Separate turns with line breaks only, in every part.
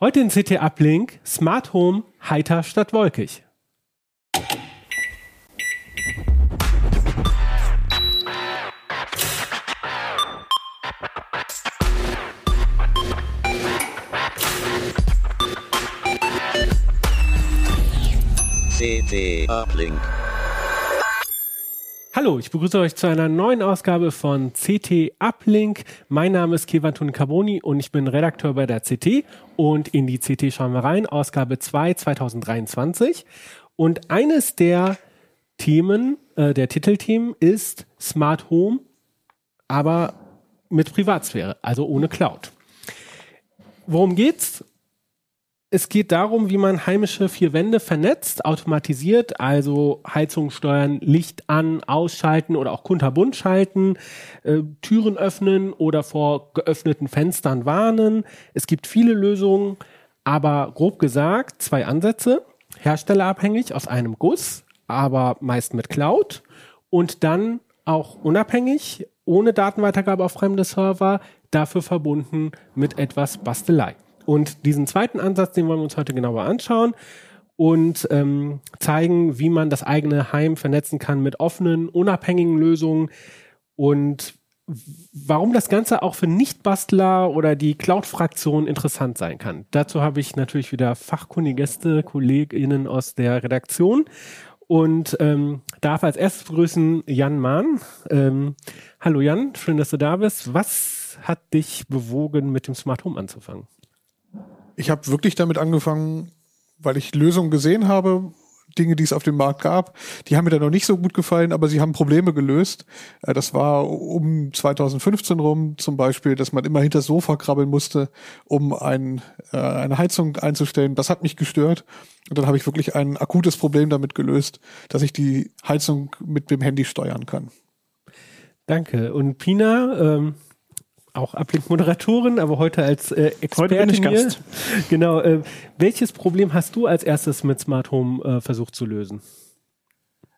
Heute in CT Uplink Smart Home heiter statt wolkig.
CT Uplink.
Hallo, ich begrüße euch zu einer neuen Ausgabe von CT Uplink. Mein Name ist Kevatun Carboni und ich bin Redakteur bei der CT und in die CT schauen wir rein, Ausgabe 2 2023. Und eines der Themen, äh, der Titelthemen ist Smart Home, aber mit Privatsphäre, also ohne Cloud. Worum geht's? Es geht darum, wie man heimische vier Wände vernetzt, automatisiert, also Heizung steuern, Licht an, ausschalten oder auch kunterbunt schalten, äh, Türen öffnen oder vor geöffneten Fenstern warnen. Es gibt viele Lösungen, aber grob gesagt zwei Ansätze, herstellerabhängig aus einem Guss, aber meist mit Cloud und dann auch unabhängig, ohne Datenweitergabe auf fremde Server, dafür verbunden mit etwas Bastelei. Und diesen zweiten Ansatz, den wollen wir uns heute genauer anschauen und ähm, zeigen, wie man das eigene Heim vernetzen kann mit offenen, unabhängigen Lösungen und warum das Ganze auch für Nicht-Bastler oder die Cloud-Fraktion interessant sein kann. Dazu habe ich natürlich wieder fachkundige Gäste, KollegInnen aus der Redaktion und ähm, darf als erstes begrüßen Jan Mahn. Ähm, hallo Jan, schön, dass du da bist. Was hat dich bewogen, mit dem Smart Home anzufangen?
Ich habe wirklich damit angefangen, weil ich Lösungen gesehen habe, Dinge, die es auf dem Markt gab. Die haben mir dann noch nicht so gut gefallen, aber sie haben Probleme gelöst. Äh, das war um 2015 rum zum Beispiel, dass man immer hinter das Sofa krabbeln musste, um ein, äh, eine Heizung einzustellen. Das hat mich gestört. Und dann habe ich wirklich ein akutes Problem damit gelöst, dass ich die Heizung mit dem Handy steuern kann.
Danke. Und Pina, ähm, auch Ablink-Moderatorin, aber heute als äh, Expertin heute bin ich Gast. Genau. Äh, welches Problem hast du als erstes mit Smart Home äh, versucht zu lösen?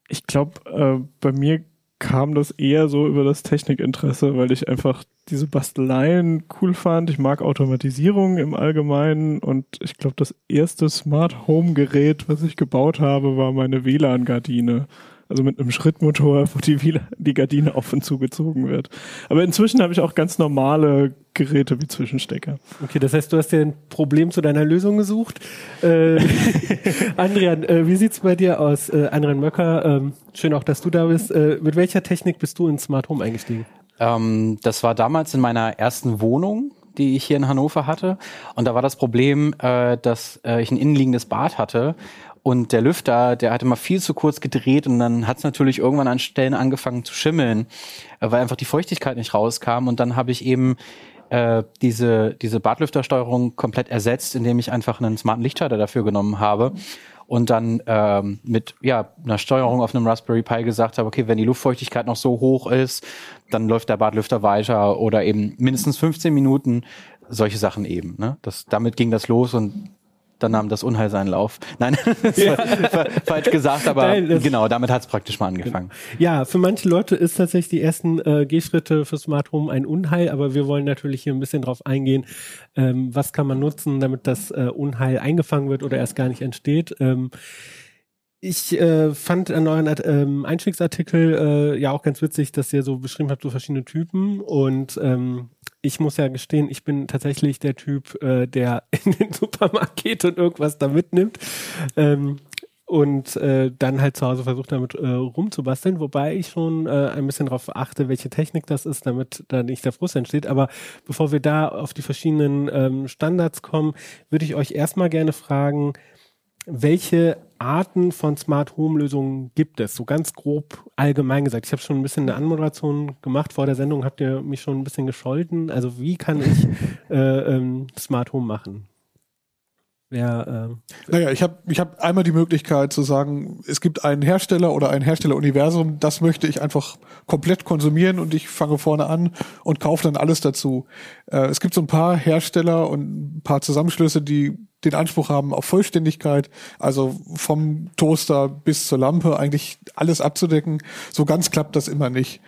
Ich glaube, äh, bei mir kam das eher so über das Technikinteresse, weil ich einfach diese Basteleien cool fand. Ich mag Automatisierung im Allgemeinen und ich glaube, das erste Smart Home Gerät, was ich gebaut habe, war meine WLAN-Gardine also mit einem Schrittmotor, wo die, die Gardine auf und zugezogen wird. Aber inzwischen habe ich auch ganz normale Geräte wie Zwischenstecker.
Okay, das heißt, du hast dir ein Problem zu deiner Lösung gesucht. Äh, Andrian, äh, wie sieht's bei dir aus? Äh, Andrian Möcker, ähm, schön auch, dass du da bist. Äh, mit welcher Technik bist du ins Smart Home eingestiegen?
Ähm, das war damals in meiner ersten Wohnung die ich hier in Hannover hatte. Und da war das Problem, äh, dass äh, ich ein innenliegendes Bad hatte und der Lüfter, der hatte mal viel zu kurz gedreht und dann hat es natürlich irgendwann an Stellen angefangen zu schimmeln, äh, weil einfach die Feuchtigkeit nicht rauskam. Und dann habe ich eben äh, diese, diese Badlüftersteuerung komplett ersetzt, indem ich einfach einen smarten Lichtschalter dafür genommen habe und dann ähm, mit ja, einer Steuerung auf einem Raspberry Pi gesagt habe, okay, wenn die Luftfeuchtigkeit noch so hoch ist, dann läuft der Badlüfter weiter oder eben mindestens 15 Minuten, solche Sachen eben. Ne? Das, damit ging das los und dann nahm das Unheil seinen Lauf. Nein, das ja. war falsch gesagt, aber Nein, genau, damit hat es praktisch mal angefangen.
Ja, für manche Leute ist tatsächlich die ersten äh, Gehschritte für Smart Home ein Unheil, aber wir wollen natürlich hier ein bisschen drauf eingehen, ähm, was kann man nutzen, damit das äh, Unheil eingefangen wird oder erst gar nicht entsteht. Ähm, ich äh, fand an euren ähm, Einstiegsartikel äh, ja auch ganz witzig, dass ihr so beschrieben habt, so verschiedene Typen und ähm, ich muss ja gestehen, ich bin tatsächlich der Typ, äh, der in den Supermarkt geht und irgendwas da mitnimmt. Ähm, und äh, dann halt zu Hause versucht damit äh, rumzubasteln, wobei ich schon äh, ein bisschen darauf achte, welche Technik das ist, damit da nicht der Frust entsteht. Aber bevor wir da auf die verschiedenen ähm, Standards kommen, würde ich euch erstmal gerne fragen, welche Arten von Smart Home Lösungen gibt es? So ganz grob allgemein gesagt. Ich habe schon ein bisschen eine Anmoderation gemacht vor der Sendung. Habt ihr mich schon ein bisschen gescholten? Also wie kann ich äh, ähm, Smart Home machen?
Wer, äh, naja, ich habe ich hab einmal die Möglichkeit zu sagen, es gibt einen Hersteller oder ein Herstelleruniversum, das möchte ich einfach komplett konsumieren und ich fange vorne an und kaufe dann alles dazu. Äh, es gibt so ein paar Hersteller und ein paar Zusammenschlüsse, die den Anspruch haben auf Vollständigkeit, also vom Toaster bis zur Lampe eigentlich alles abzudecken. So ganz klappt das immer nicht.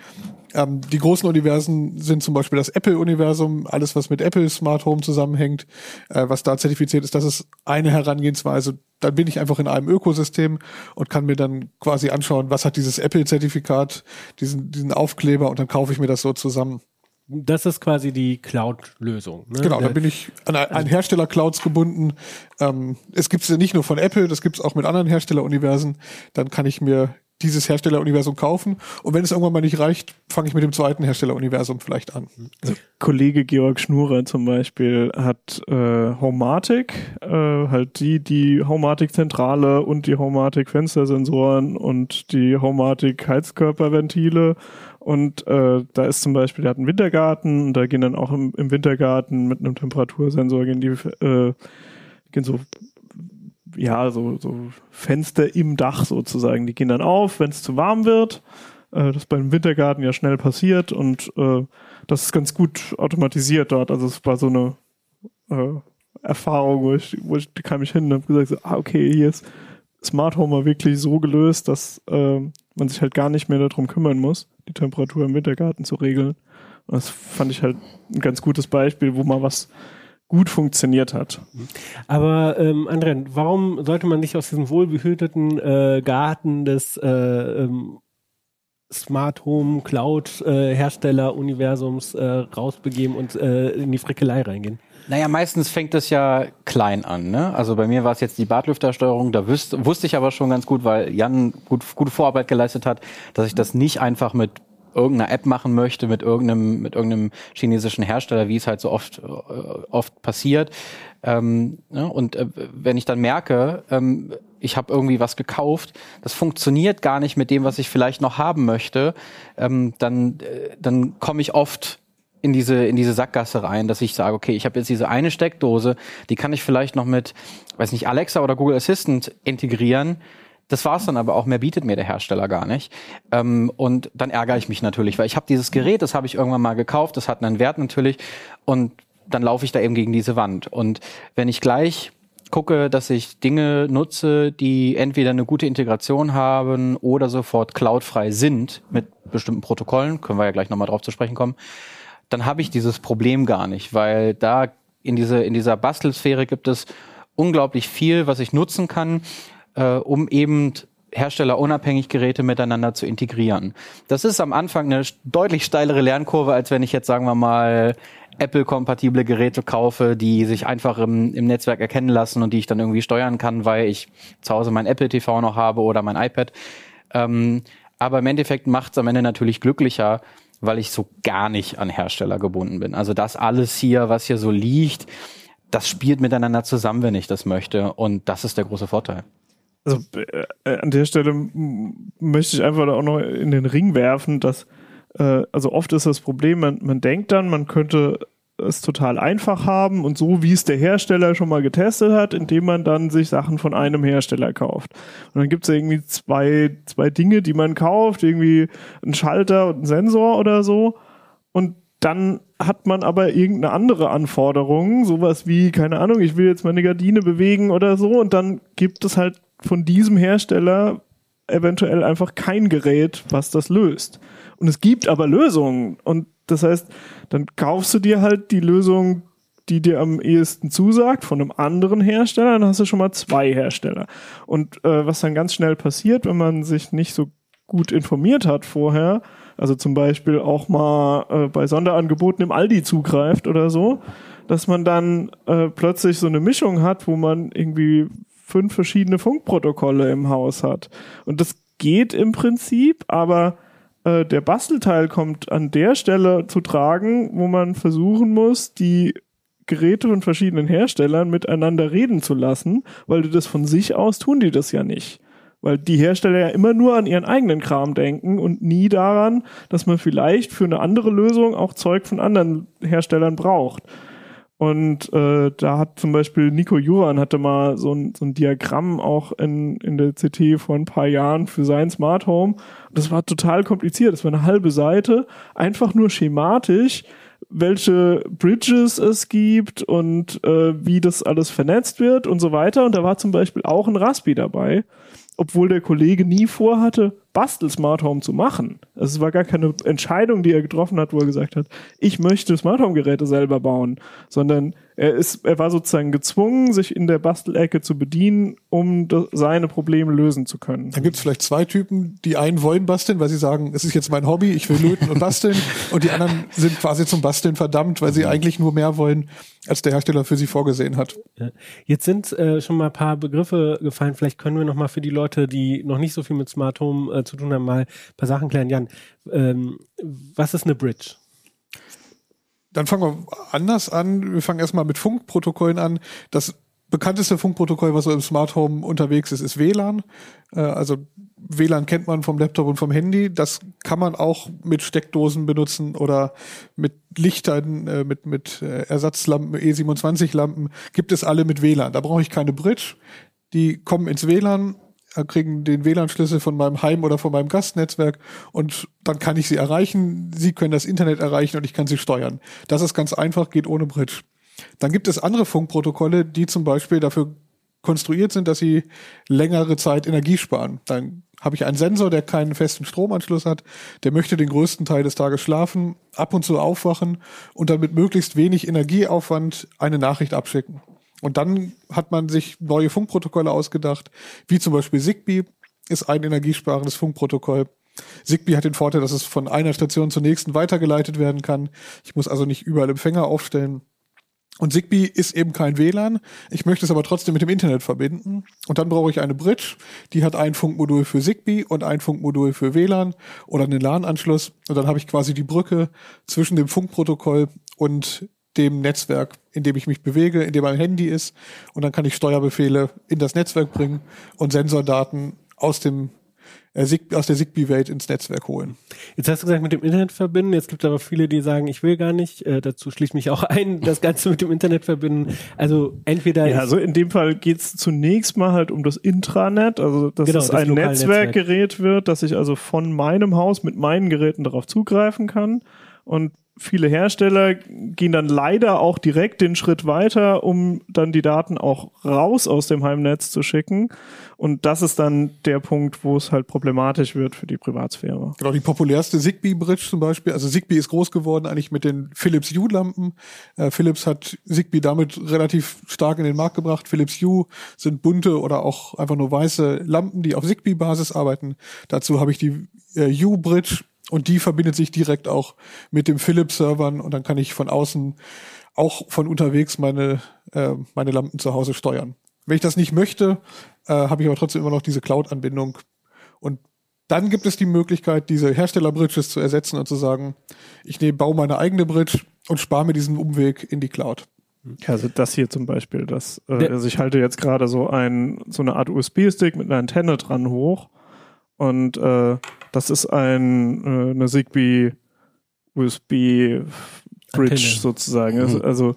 Ähm, die großen Universen sind zum Beispiel das Apple-Universum, alles was mit Apple Smart Home zusammenhängt, äh, was da zertifiziert ist, das ist eine Herangehensweise. Dann bin ich einfach in einem Ökosystem und kann mir dann quasi anschauen, was hat dieses Apple-Zertifikat, diesen, diesen Aufkleber und dann kaufe ich mir das so zusammen.
Das ist quasi die Cloud-Lösung.
Ne? Genau, da bin ich an ein Hersteller-Clouds gebunden. Ähm, es gibt es ja nicht nur von Apple, das gibt es auch mit anderen Hersteller-Universen. Dann kann ich mir dieses Herstelleruniversum kaufen. Und wenn es irgendwann mal nicht reicht, fange ich mit dem zweiten Herstelleruniversum vielleicht an.
Also Kollege Georg Schnurer zum Beispiel hat äh, Homematic, äh, halt die, die Homematic-Zentrale und die Homematic-Fenstersensoren und die Homematic-Heizkörperventile. Und äh, da ist zum Beispiel, der hat einen Wintergarten und da gehen dann auch im, im Wintergarten mit einem Temperatursensor gehen die äh, gehen so ja, so, so Fenster im Dach sozusagen. Die gehen dann auf, wenn es zu warm wird. Äh, das beim Wintergarten ja schnell passiert und äh, das ist ganz gut automatisiert dort. Also es war so eine äh, Erfahrung, wo ich, wo ich kam ich hin und habe gesagt, so, ah, okay, hier ist Smart Home wirklich so gelöst, dass äh, man sich halt gar nicht mehr darum kümmern muss, die Temperatur im Wintergarten zu regeln. Und das fand ich halt ein ganz gutes Beispiel, wo man was gut funktioniert hat.
Aber ähm, André, warum sollte man nicht aus diesem wohlbehüteten äh, Garten des äh, ähm, Smart Home Cloud äh, Hersteller Universums äh, rausbegeben und äh, in die Frickelei reingehen?
Naja, meistens fängt das ja klein an. Ne? Also bei mir war es jetzt die Badlüftersteuerung. Da wüsste, wusste ich aber schon ganz gut, weil Jan gut, gute Vorarbeit geleistet hat, dass ich das nicht einfach mit irgendeiner App machen möchte mit irgendeinem mit irgendeinem chinesischen Hersteller, wie es halt so oft äh, oft passiert. Ähm, ne? Und äh, wenn ich dann merke, ähm, ich habe irgendwie was gekauft, das funktioniert gar nicht mit dem, was ich vielleicht noch haben möchte, ähm, dann äh, dann komme ich oft in diese in diese Sackgasse rein, dass ich sage, okay, ich habe jetzt diese eine Steckdose, die kann ich vielleicht noch mit, weiß nicht, Alexa oder Google Assistant integrieren das war's dann aber auch, mehr bietet mir der Hersteller gar nicht. Ähm, und dann ärgere ich mich natürlich, weil ich habe dieses Gerät, das habe ich irgendwann mal gekauft, das hat einen Wert natürlich und dann laufe ich da eben gegen diese Wand. Und wenn ich gleich gucke, dass ich Dinge nutze, die entweder eine gute Integration haben oder sofort cloudfrei sind mit bestimmten Protokollen, können wir ja gleich nochmal drauf zu sprechen kommen, dann habe ich dieses Problem gar nicht, weil da in, diese, in dieser Bastelsphäre gibt es unglaublich viel, was ich nutzen kann äh, um eben herstellerunabhängig Geräte miteinander zu integrieren. Das ist am Anfang eine deutlich steilere Lernkurve, als wenn ich jetzt, sagen wir mal, Apple-kompatible Geräte kaufe, die sich einfach im, im Netzwerk erkennen lassen und die ich dann irgendwie steuern kann, weil ich zu Hause mein Apple TV noch habe oder mein iPad. Ähm, aber im Endeffekt macht es am Ende natürlich glücklicher, weil ich so gar nicht an Hersteller gebunden bin. Also das alles hier, was hier so liegt, das spielt miteinander zusammen, wenn ich das möchte. Und das ist der große Vorteil.
Also äh, an der Stelle möchte ich einfach auch noch in den Ring werfen, dass äh, also oft ist das Problem, man, man denkt dann, man könnte es total einfach haben und so wie es der Hersteller schon mal getestet hat, indem man dann sich Sachen von einem Hersteller kauft. Und dann gibt es irgendwie zwei, zwei Dinge, die man kauft, irgendwie ein Schalter und ein Sensor oder so. Und dann hat man aber irgendeine andere Anforderung, sowas wie, keine Ahnung, ich will jetzt meine Gardine bewegen oder so, und dann gibt es halt von diesem Hersteller eventuell einfach kein Gerät, was das löst. Und es gibt aber Lösungen. Und das heißt, dann kaufst du dir halt die Lösung, die dir am ehesten zusagt, von einem anderen Hersteller, dann hast du schon mal zwei Hersteller. Und äh, was dann ganz schnell passiert, wenn man sich nicht so gut informiert hat vorher, also zum Beispiel auch mal äh, bei Sonderangeboten im Aldi zugreift oder so, dass man dann äh, plötzlich so eine Mischung hat, wo man irgendwie fünf verschiedene Funkprotokolle im Haus hat. Und das geht im Prinzip, aber äh, der Bastelteil kommt an der Stelle zu tragen, wo man versuchen muss, die Geräte von verschiedenen Herstellern miteinander reden zu lassen, weil du das von sich aus tun die das ja nicht. Weil die Hersteller ja immer nur an ihren eigenen Kram denken und nie daran, dass man vielleicht für eine andere Lösung auch Zeug von anderen Herstellern braucht. Und äh, da hat zum Beispiel Nico Juran hatte mal so ein, so ein Diagramm auch in, in der CT vor ein paar Jahren für sein Smart Home. Das war total kompliziert. Das war eine halbe Seite, einfach nur schematisch, welche Bridges es gibt und äh, wie das alles vernetzt wird und so weiter. Und da war zum Beispiel auch ein Raspi dabei, obwohl der Kollege nie vorhatte, Bastel Smart Home zu machen. Also es war gar keine Entscheidung, die er getroffen hat, wo er gesagt hat, ich möchte Smart Home Geräte selber bauen, sondern er ist, er war sozusagen gezwungen, sich in der Bastelecke zu bedienen, um seine Probleme lösen zu können.
Dann gibt es vielleicht zwei Typen, die einen wollen basteln, weil sie sagen, es ist jetzt mein Hobby, ich will löten und basteln, und die anderen sind quasi zum Basteln verdammt, weil sie eigentlich nur mehr wollen, als der Hersteller für sie vorgesehen hat.
Jetzt sind äh, schon mal ein paar Begriffe gefallen. Vielleicht können wir noch mal für die Leute, die noch nicht so viel mit Smart Home äh, zu tun haben, mal ein paar Sachen klären. Jan, ähm, was ist eine Bridge?
Dann fangen wir anders an. Wir fangen erstmal mit Funkprotokollen an. Das bekannteste Funkprotokoll, was so im Smart Home unterwegs ist, ist WLAN. Äh, also WLAN kennt man vom Laptop und vom Handy. Das kann man auch mit Steckdosen benutzen oder mit Lichtern, äh, mit, mit äh, Ersatzlampen, E27-Lampen. Gibt es alle mit WLAN. Da brauche ich keine Bridge. Die kommen ins WLAN kriegen den WLAN-Schlüssel von meinem Heim- oder von meinem Gastnetzwerk und dann kann ich sie erreichen. Sie können das Internet erreichen und ich kann sie steuern. Das ist ganz einfach, geht ohne Bridge. Dann gibt es andere Funkprotokolle, die zum Beispiel dafür konstruiert sind, dass sie längere Zeit Energie sparen. Dann habe ich einen Sensor, der keinen festen Stromanschluss hat, der möchte den größten Teil des Tages schlafen, ab und zu aufwachen und dann mit möglichst wenig Energieaufwand eine Nachricht abschicken. Und dann hat man sich neue Funkprotokolle ausgedacht, wie zum Beispiel Zigbee ist ein energiesparendes Funkprotokoll. Zigbee hat den Vorteil, dass es von einer Station zur nächsten weitergeleitet werden kann. Ich muss also nicht überall Empfänger aufstellen. Und Zigbee ist eben kein WLAN. Ich möchte es aber trotzdem mit dem Internet verbinden. Und dann brauche ich eine Bridge. Die hat ein Funkmodul für Zigbee und ein Funkmodul für WLAN oder einen LAN-Anschluss. Und dann habe ich quasi die Brücke zwischen dem Funkprotokoll und dem Netzwerk, in dem ich mich bewege, in dem mein Handy ist. Und dann kann ich Steuerbefehle in das Netzwerk bringen und Sensordaten aus dem äh, aus der Zigbee-Welt ins Netzwerk holen.
Jetzt hast du gesagt, mit dem Internet verbinden. Jetzt gibt es aber viele, die sagen, ich will gar nicht. Äh, dazu schließt mich auch ein, das Ganze mit dem Internet verbinden. Also entweder.
Ja, also in dem Fall geht es zunächst mal halt um das Intranet, also dass genau, es ein Netzwerkgerät Netzwerk. wird, dass ich also von meinem Haus mit meinen Geräten darauf zugreifen kann. Und viele Hersteller gehen dann leider auch direkt den Schritt weiter, um dann die Daten auch raus aus dem Heimnetz zu schicken. Und das ist dann der Punkt, wo es halt problematisch wird für die Privatsphäre.
Genau, die populärste Zigbee-Bridge zum Beispiel. Also Zigbee ist groß geworden eigentlich mit den Philips Hue-Lampen. Äh, Philips hat Zigbee damit relativ stark in den Markt gebracht. Philips Hue sind bunte oder auch einfach nur weiße Lampen, die auf Zigbee-Basis arbeiten. Dazu habe ich die äh, Hue-Bridge und die verbindet sich direkt auch mit dem Philips-Servern und dann kann ich von außen auch von unterwegs meine, äh, meine Lampen zu Hause steuern. Wenn ich das nicht möchte, äh, habe ich aber trotzdem immer noch diese Cloud-Anbindung. Und dann gibt es die Möglichkeit, diese Hersteller-Bridges zu ersetzen und zu sagen, ich nehme, baue meine eigene Bridge und spare mir diesen Umweg in die Cloud.
Also das hier zum Beispiel, das, äh, also ich halte jetzt gerade so ein, so eine Art USB-Stick mit einer Antenne dran hoch und äh, das ist ein äh, eine Zigbee USB Bridge Antenne. sozusagen. Also,
mhm. also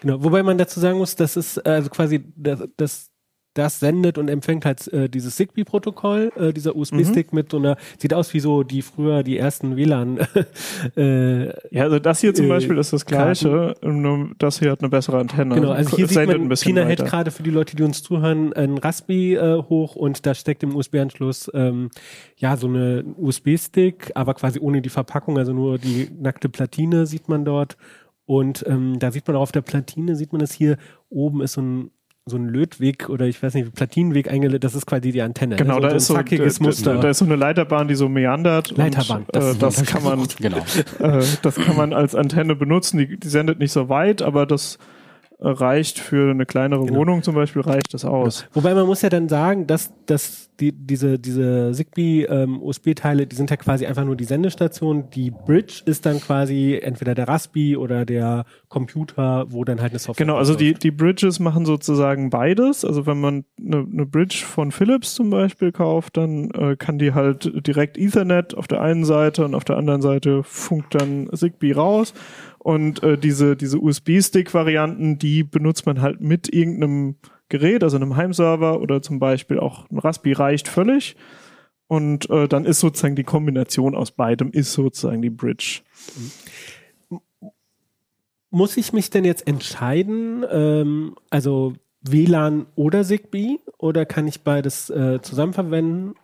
genau. Wobei man dazu sagen muss, das ist also quasi das, das das sendet und empfängt halt äh, dieses Zigbee-Protokoll, äh, dieser USB-Stick mhm. mit so einer, sieht aus wie so die früher die ersten WLAN.
äh, ja, also das hier zum äh, Beispiel ist das gleiche, nur das hier hat eine bessere Antenne.
Genau, also hier sieht man, Tina hält gerade für die Leute, die uns zuhören, ein Raspi äh, hoch und da steckt im USB-Anschluss ähm, ja so eine USB-Stick, aber quasi ohne die Verpackung, also nur die nackte Platine sieht man dort. Und ähm, da sieht man auch auf der Platine, sieht man das hier, oben ist so ein so ein Lötweg oder ich weiß nicht, Platinenweg eingelegt, das ist quasi die Antenne.
Genau,
ne?
so, da, ist so,
zackiges
Muster. Da, da, ist so eine Leiterbahn, die so meandert.
Leiterbahn.
Und, äh, das, das kann man, genau. äh, das kann man als Antenne benutzen. Die, die sendet nicht so weit, aber das reicht für eine kleinere genau. Wohnung zum Beispiel, reicht das aus.
Genau. Wobei man muss ja dann sagen, dass, dass die, diese, diese Zigbee ähm, die sind ja quasi einfach nur die Sendestation. Die Bridge ist dann quasi entweder der Raspi oder der Computer, wo dann halt eine Software
Genau, also die, die Bridges machen sozusagen beides. Also wenn man eine, eine Bridge von Philips zum Beispiel kauft, dann äh, kann die halt direkt Ethernet auf der einen Seite und auf der anderen Seite funkt dann Zigbee raus. Und äh, diese, diese USB-Stick-Varianten, die benutzt man halt mit irgendeinem Gerät, also einem Heimserver oder zum Beispiel auch ein Raspi reicht völlig. Und äh, dann ist sozusagen die Kombination aus beidem ist sozusagen die Bridge.
muss ich mich denn jetzt entscheiden, ähm, also WLAN oder Zigbee, oder kann ich beides äh, zusammen verwenden?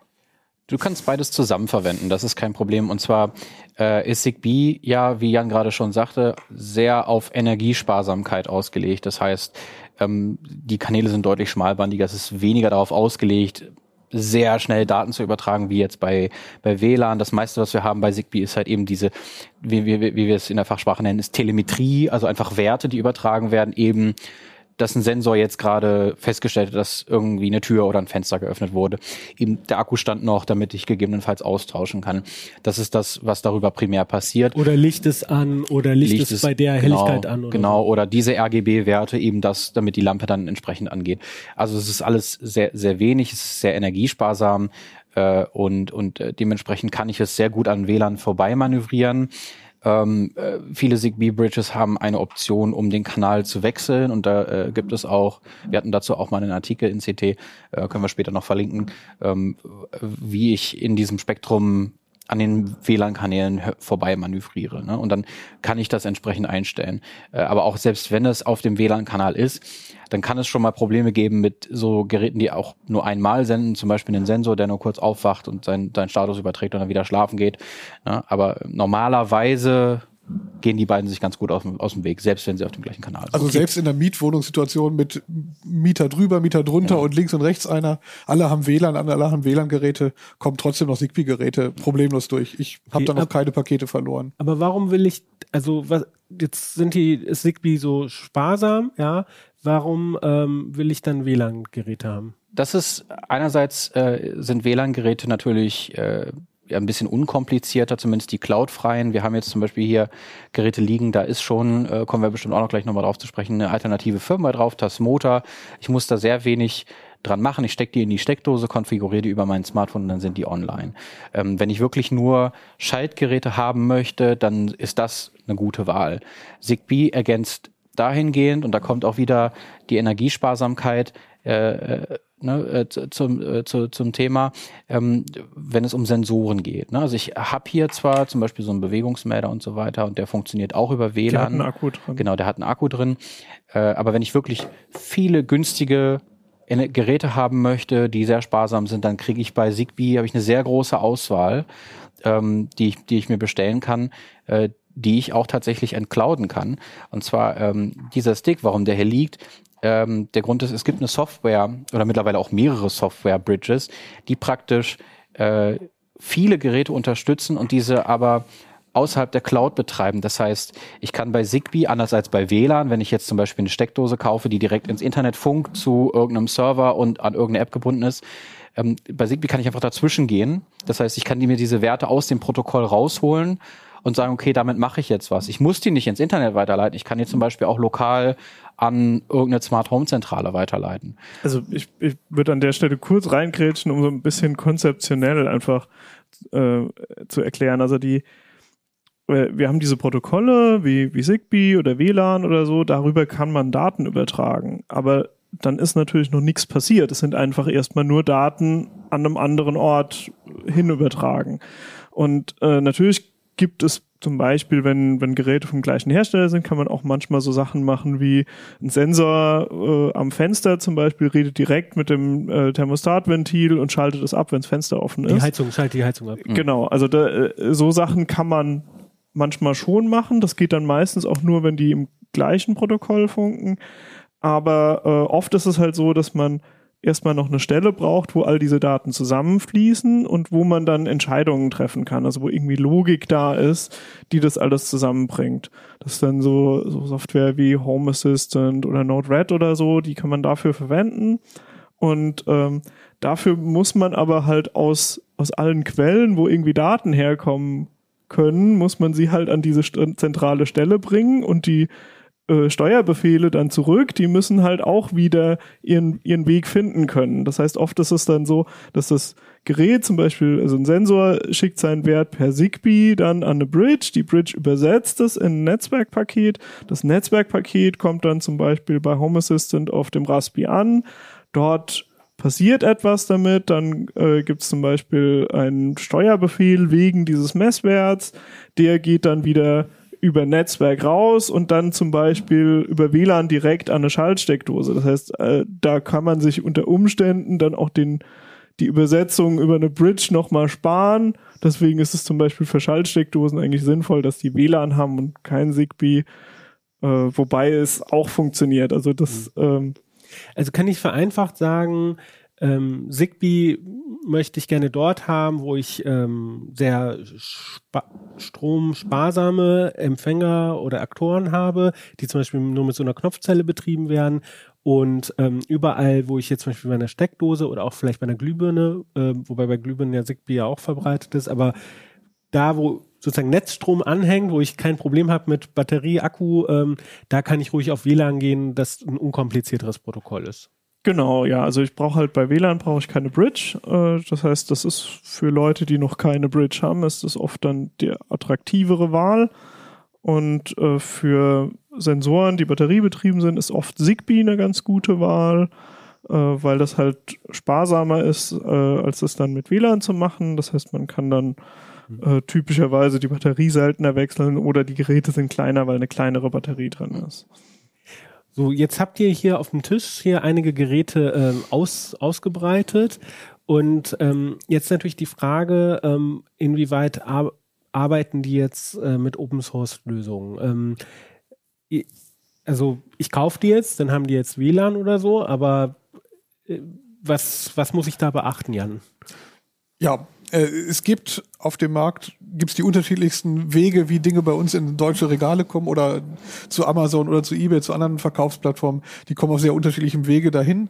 Du kannst beides zusammen verwenden, das ist kein Problem. Und zwar äh, ist Zigbee ja, wie Jan gerade schon sagte, sehr auf Energiesparsamkeit ausgelegt. Das heißt, ähm, die Kanäle sind deutlich schmalbandiger, es ist weniger darauf ausgelegt, sehr schnell Daten zu übertragen, wie jetzt bei, bei WLAN. Das meiste, was wir haben bei Zigbee, ist halt eben diese, wie, wie, wie wir es in der Fachsprache nennen, ist Telemetrie, also einfach Werte, die übertragen werden, eben dass ein Sensor jetzt gerade festgestellt hat, dass irgendwie eine Tür oder ein Fenster geöffnet wurde. Eben der Akku stand noch, damit ich gegebenenfalls austauschen kann. Das ist das, was darüber primär passiert.
Oder Licht ist an oder Licht, Licht ist bei der
genau,
Helligkeit an.
Oder genau, so. oder diese RGB-Werte eben das, damit die Lampe dann entsprechend angeht. Also es ist alles sehr, sehr wenig, es ist sehr energiesparsam äh, und, und äh, dementsprechend kann ich es sehr gut an WLAN vorbei manövrieren. Ähm, äh, viele Zigbee-Bridges haben eine Option, um den Kanal zu wechseln und da äh, gibt es auch, wir hatten dazu auch mal einen Artikel in CT, äh, können wir später noch verlinken, ähm, wie ich in diesem Spektrum an den WLAN-Kanälen vorbei manövriere. Ne? Und dann kann ich das entsprechend einstellen. Äh, aber auch selbst wenn es auf dem WLAN-Kanal ist, dann kann es schon mal Probleme geben mit so Geräten, die auch nur einmal senden, zum Beispiel einen Sensor, der nur kurz aufwacht und seinen, seinen Status überträgt und dann wieder schlafen geht. Ne? Aber normalerweise gehen die beiden sich ganz gut aus, aus dem Weg, selbst wenn sie auf dem gleichen Kanal sind.
Also selbst in der Mietwohnungssituation mit Mieter drüber, Mieter drunter ja. und links und rechts einer, alle haben WLAN, alle haben WLAN-Geräte, kommen trotzdem noch Zigbee-Geräte problemlos durch. Ich habe okay, da noch ab, keine Pakete verloren.
Aber warum will ich, also was, jetzt sind die Zigbee so sparsam, ja? Warum ähm, will ich dann WLAN-Geräte haben?
Das ist einerseits äh, sind WLAN-Geräte natürlich äh, ja, ein bisschen unkomplizierter, zumindest die Cloud-freien. Wir haben jetzt zum Beispiel hier Geräte liegen, da ist schon, äh, kommen wir bestimmt auch noch gleich nochmal drauf zu sprechen, eine alternative Firma drauf, Tasmota. Ich muss da sehr wenig dran machen. Ich stecke die in die Steckdose, konfiguriere die über mein Smartphone und dann sind die online. Ähm, wenn ich wirklich nur Schaltgeräte haben möchte, dann ist das eine gute Wahl. Zigbee ergänzt dahingehend, und da kommt auch wieder die Energiesparsamkeit, äh, ne, äh, zum, äh, zu, zum Thema, ähm, wenn es um Sensoren geht. Ne? Also ich habe hier zwar zum Beispiel so einen Bewegungsmelder und so weiter und der funktioniert auch über WLAN. Der hat einen Akku drin. Genau, der hat einen Akku drin. Äh, aber wenn ich wirklich viele günstige Geräte haben möchte, die sehr sparsam sind, dann kriege ich bei Zigbee habe ich eine sehr große Auswahl, ähm, die, ich, die ich mir bestellen kann, äh, die ich auch tatsächlich entclouden kann. Und zwar ähm, dieser Stick, warum der hier liegt, ähm, der Grund ist, es gibt eine Software oder mittlerweile auch mehrere Software-Bridges, die praktisch äh, viele Geräte unterstützen und diese aber außerhalb der Cloud betreiben. Das heißt, ich kann bei Zigbee, anders als bei WLAN, wenn ich jetzt zum Beispiel eine Steckdose kaufe, die direkt ins Internet funkt zu irgendeinem Server und an irgendeine App gebunden ist, ähm, bei Zigbee kann ich einfach dazwischen gehen. Das heißt, ich kann mir diese Werte aus dem Protokoll rausholen und sagen, okay, damit mache ich jetzt was. Ich muss die nicht ins Internet weiterleiten. Ich kann die zum Beispiel auch lokal an irgendeine Smart Home Zentrale weiterleiten.
Also ich, ich würde an der Stelle kurz reingrätschen, um so ein bisschen konzeptionell einfach äh, zu erklären. Also die äh, wir haben diese Protokolle wie, wie Zigbee oder WLAN oder so, darüber kann man Daten übertragen. Aber dann ist natürlich noch nichts passiert. Es sind einfach erstmal nur Daten an einem anderen Ort hin übertragen. Und äh, natürlich gibt es zum Beispiel, wenn, wenn Geräte vom gleichen Hersteller sind, kann man auch manchmal so Sachen machen wie ein Sensor äh, am Fenster zum Beispiel redet direkt mit dem äh, Thermostatventil und schaltet es ab, wenn das Fenster offen ist.
Die Heizung, schaltet die Heizung ab.
Genau, also da, äh, so Sachen kann man manchmal schon machen. Das geht dann meistens auch nur, wenn die im gleichen Protokoll funken. Aber äh, oft ist es halt so, dass man erstmal noch eine Stelle braucht, wo all diese Daten zusammenfließen und wo man dann Entscheidungen treffen kann, also wo irgendwie Logik da ist, die das alles zusammenbringt. Das ist dann so, so Software wie Home Assistant oder Node-RED oder so, die kann man dafür verwenden. Und ähm, dafür muss man aber halt aus, aus allen Quellen, wo irgendwie Daten herkommen können, muss man sie halt an diese zentrale Stelle bringen und die äh, Steuerbefehle dann zurück, die müssen halt auch wieder ihren, ihren Weg finden können. Das heißt, oft ist es dann so, dass das Gerät zum Beispiel, also ein Sensor schickt seinen Wert per Zigbee dann an eine Bridge, die Bridge übersetzt es in ein Netzwerkpaket, das Netzwerkpaket kommt dann zum Beispiel bei Home Assistant auf dem Raspi an, dort passiert etwas damit, dann äh, gibt es zum Beispiel einen Steuerbefehl wegen dieses Messwerts, der geht dann wieder über Netzwerk raus und dann zum Beispiel über WLAN direkt an eine Schaltsteckdose. Das heißt, äh, da kann man sich unter Umständen dann auch den die Übersetzung über eine Bridge nochmal sparen. Deswegen ist es zum Beispiel für Schaltsteckdosen eigentlich sinnvoll, dass die WLAN haben und kein Zigbee, äh, wobei es auch funktioniert. Also das.
Mhm.
Ähm,
Also kann ich vereinfacht sagen, ähm, Zigbee möchte ich gerne dort haben, wo ich ähm, sehr spa stromsparsame Empfänger oder Aktoren habe, die zum Beispiel nur mit so einer Knopfzelle betrieben werden. Und ähm, überall, wo ich jetzt zum Beispiel bei einer Steckdose oder auch vielleicht bei einer Glühbirne, äh, wobei bei Glühbirnen ja Zigbee ja auch verbreitet ist, aber da, wo sozusagen Netzstrom anhängt, wo ich kein Problem habe mit Batterie, Akku, ähm, da kann ich ruhig auf WLAN gehen, das ein unkomplizierteres Protokoll ist.
Genau, ja. Also ich brauche halt bei WLAN brauche ich keine Bridge. Äh, das heißt, das ist für Leute, die noch keine Bridge haben, ist das oft dann die attraktivere Wahl. Und äh, für Sensoren, die batteriebetrieben sind, ist oft Zigbee eine ganz gute Wahl, äh, weil das halt sparsamer ist, als es dann mit WLAN zu machen. Das heißt, man kann dann äh, typischerweise die Batterie seltener wechseln oder die Geräte sind kleiner, weil eine kleinere Batterie drin ist.
So, jetzt habt ihr hier auf dem Tisch hier einige Geräte ähm, aus, ausgebreitet. Und ähm, jetzt natürlich die Frage, ähm, inwieweit ar arbeiten die jetzt äh, mit Open Source Lösungen? Ähm, also ich kaufe die jetzt, dann haben die jetzt WLAN oder so, aber äh, was, was muss ich da beachten, Jan?
Ja, äh, es gibt auf dem Markt gibt's die unterschiedlichsten Wege, wie Dinge bei uns in deutsche Regale kommen oder zu Amazon oder zu eBay, zu anderen Verkaufsplattformen. Die kommen auf sehr unterschiedlichem Wege dahin.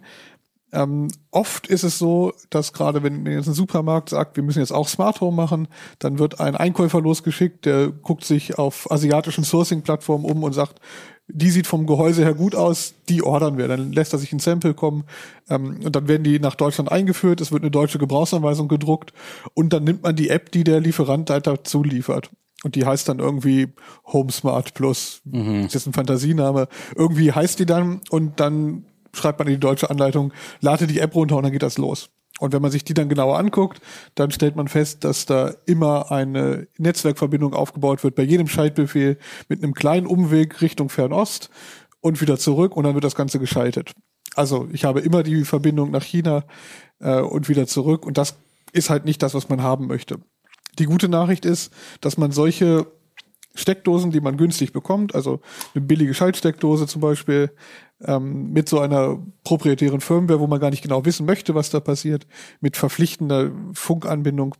Ähm, oft ist es so, dass gerade wenn jetzt ein Supermarkt sagt, wir müssen jetzt auch Smart Home machen, dann wird ein Einkäufer losgeschickt, der guckt sich auf asiatischen Sourcing-Plattformen um und sagt, die sieht vom Gehäuse her gut aus, die ordern wir. Dann lässt er sich ein Sample kommen ähm, und dann werden die nach Deutschland eingeführt, es wird eine deutsche Gebrauchsanweisung gedruckt und dann nimmt man die App, die der Lieferant da dazu liefert. Und die heißt dann irgendwie HomeSmart Plus. Das ist jetzt ein Fantasiename. Irgendwie heißt die dann und dann schreibt man in die deutsche Anleitung, lade die App runter und dann geht das los. Und wenn man sich die dann genauer anguckt, dann stellt man fest, dass da immer eine Netzwerkverbindung aufgebaut wird bei jedem Schaltbefehl mit einem kleinen Umweg Richtung Fernost und wieder zurück und dann wird das Ganze geschaltet. Also ich habe immer die Verbindung nach China äh, und wieder zurück und das ist halt nicht das, was man haben möchte. Die gute Nachricht ist, dass man solche Steckdosen, die man günstig bekommt, also eine billige Schaltsteckdose zum Beispiel, ähm, mit so einer proprietären Firmware, wo man gar nicht genau wissen möchte, was da passiert, mit verpflichtender Funkanbindung,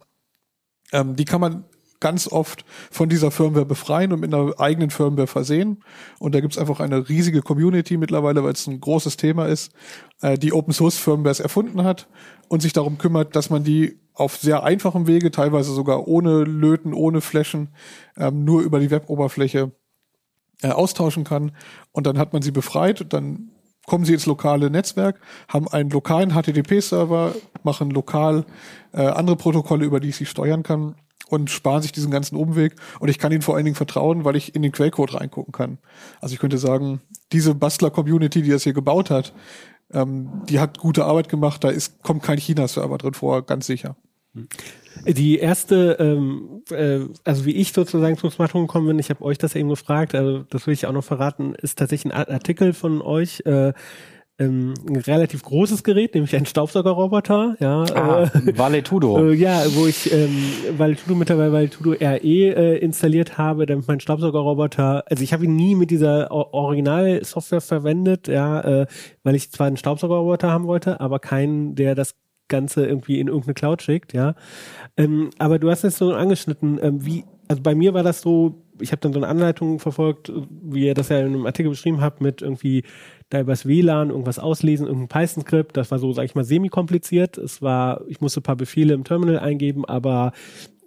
ähm, die kann man ganz oft von dieser Firmware befreien und mit einer eigenen Firmware versehen. Und da gibt's einfach eine riesige Community mittlerweile, weil es ein großes Thema ist, äh, die Open Source Firmwares erfunden hat und sich darum kümmert, dass man die auf sehr einfachem Wege, teilweise sogar ohne Löten, ohne Flashen, ähm, nur über die Weboberfläche äh, austauschen kann. Und dann hat man sie befreit, dann kommen sie ins lokale Netzwerk, haben einen lokalen HTTP-Server, machen lokal äh, andere Protokolle, über die ich sie steuern kann und sparen sich diesen ganzen Umweg. Und ich kann ihnen vor allen Dingen vertrauen, weil ich in den Quellcode reingucken kann. Also ich könnte sagen, diese Bastler-Community, die das hier gebaut hat, ähm, die hat gute Arbeit gemacht, da ist, kommt kein China-Server drin vor, ganz sicher.
Die erste, ähm, äh, also wie ich sozusagen zum Smart Home gekommen bin, ich habe euch das eben gefragt, also das will ich auch noch verraten, ist tatsächlich ein Artikel von euch, äh, ähm, ein relativ großes Gerät, nämlich ein Staubsaugerroboter, ja,
Ah,
äh,
Valetudo.
äh, ja, wo ich ähm, Valtudo mittlerweile Valtudo RE äh, installiert habe, damit mein Staubsaugerroboter, also ich habe ihn nie mit dieser Original-Software verwendet, ja, äh, weil ich zwar einen Staubsaugerroboter haben wollte, aber keinen, der das Ganze irgendwie in irgendeine Cloud schickt, ja. Ähm, aber du hast es so angeschnitten, ähm, wie, also bei mir war das so, ich habe dann so eine Anleitung verfolgt, wie ihr das ja in einem Artikel beschrieben habt, mit irgendwie da übers WLAN irgendwas auslesen, irgendein Python-Skript. Das war so, sag ich mal, semi-kompliziert. Es war, ich musste ein paar Befehle im Terminal eingeben, aber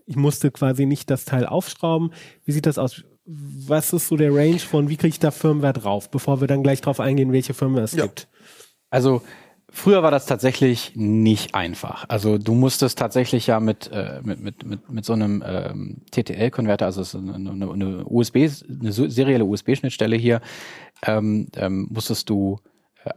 ich musste quasi nicht das Teil aufschrauben. Wie sieht das aus? Was ist so der Range von, wie kriege ich da Firmware drauf, bevor wir dann gleich drauf eingehen, welche Firmware es
Ja.
gibt?
Also früher war das tatsächlich nicht einfach. Also du musstest tatsächlich ja mit äh, mit mit mit, mit so einem ähm, TTL-Konverter, also ist eine, eine, eine USB, eine so- serielle USB-Schnittstelle hier, ähm, ähm, musstest du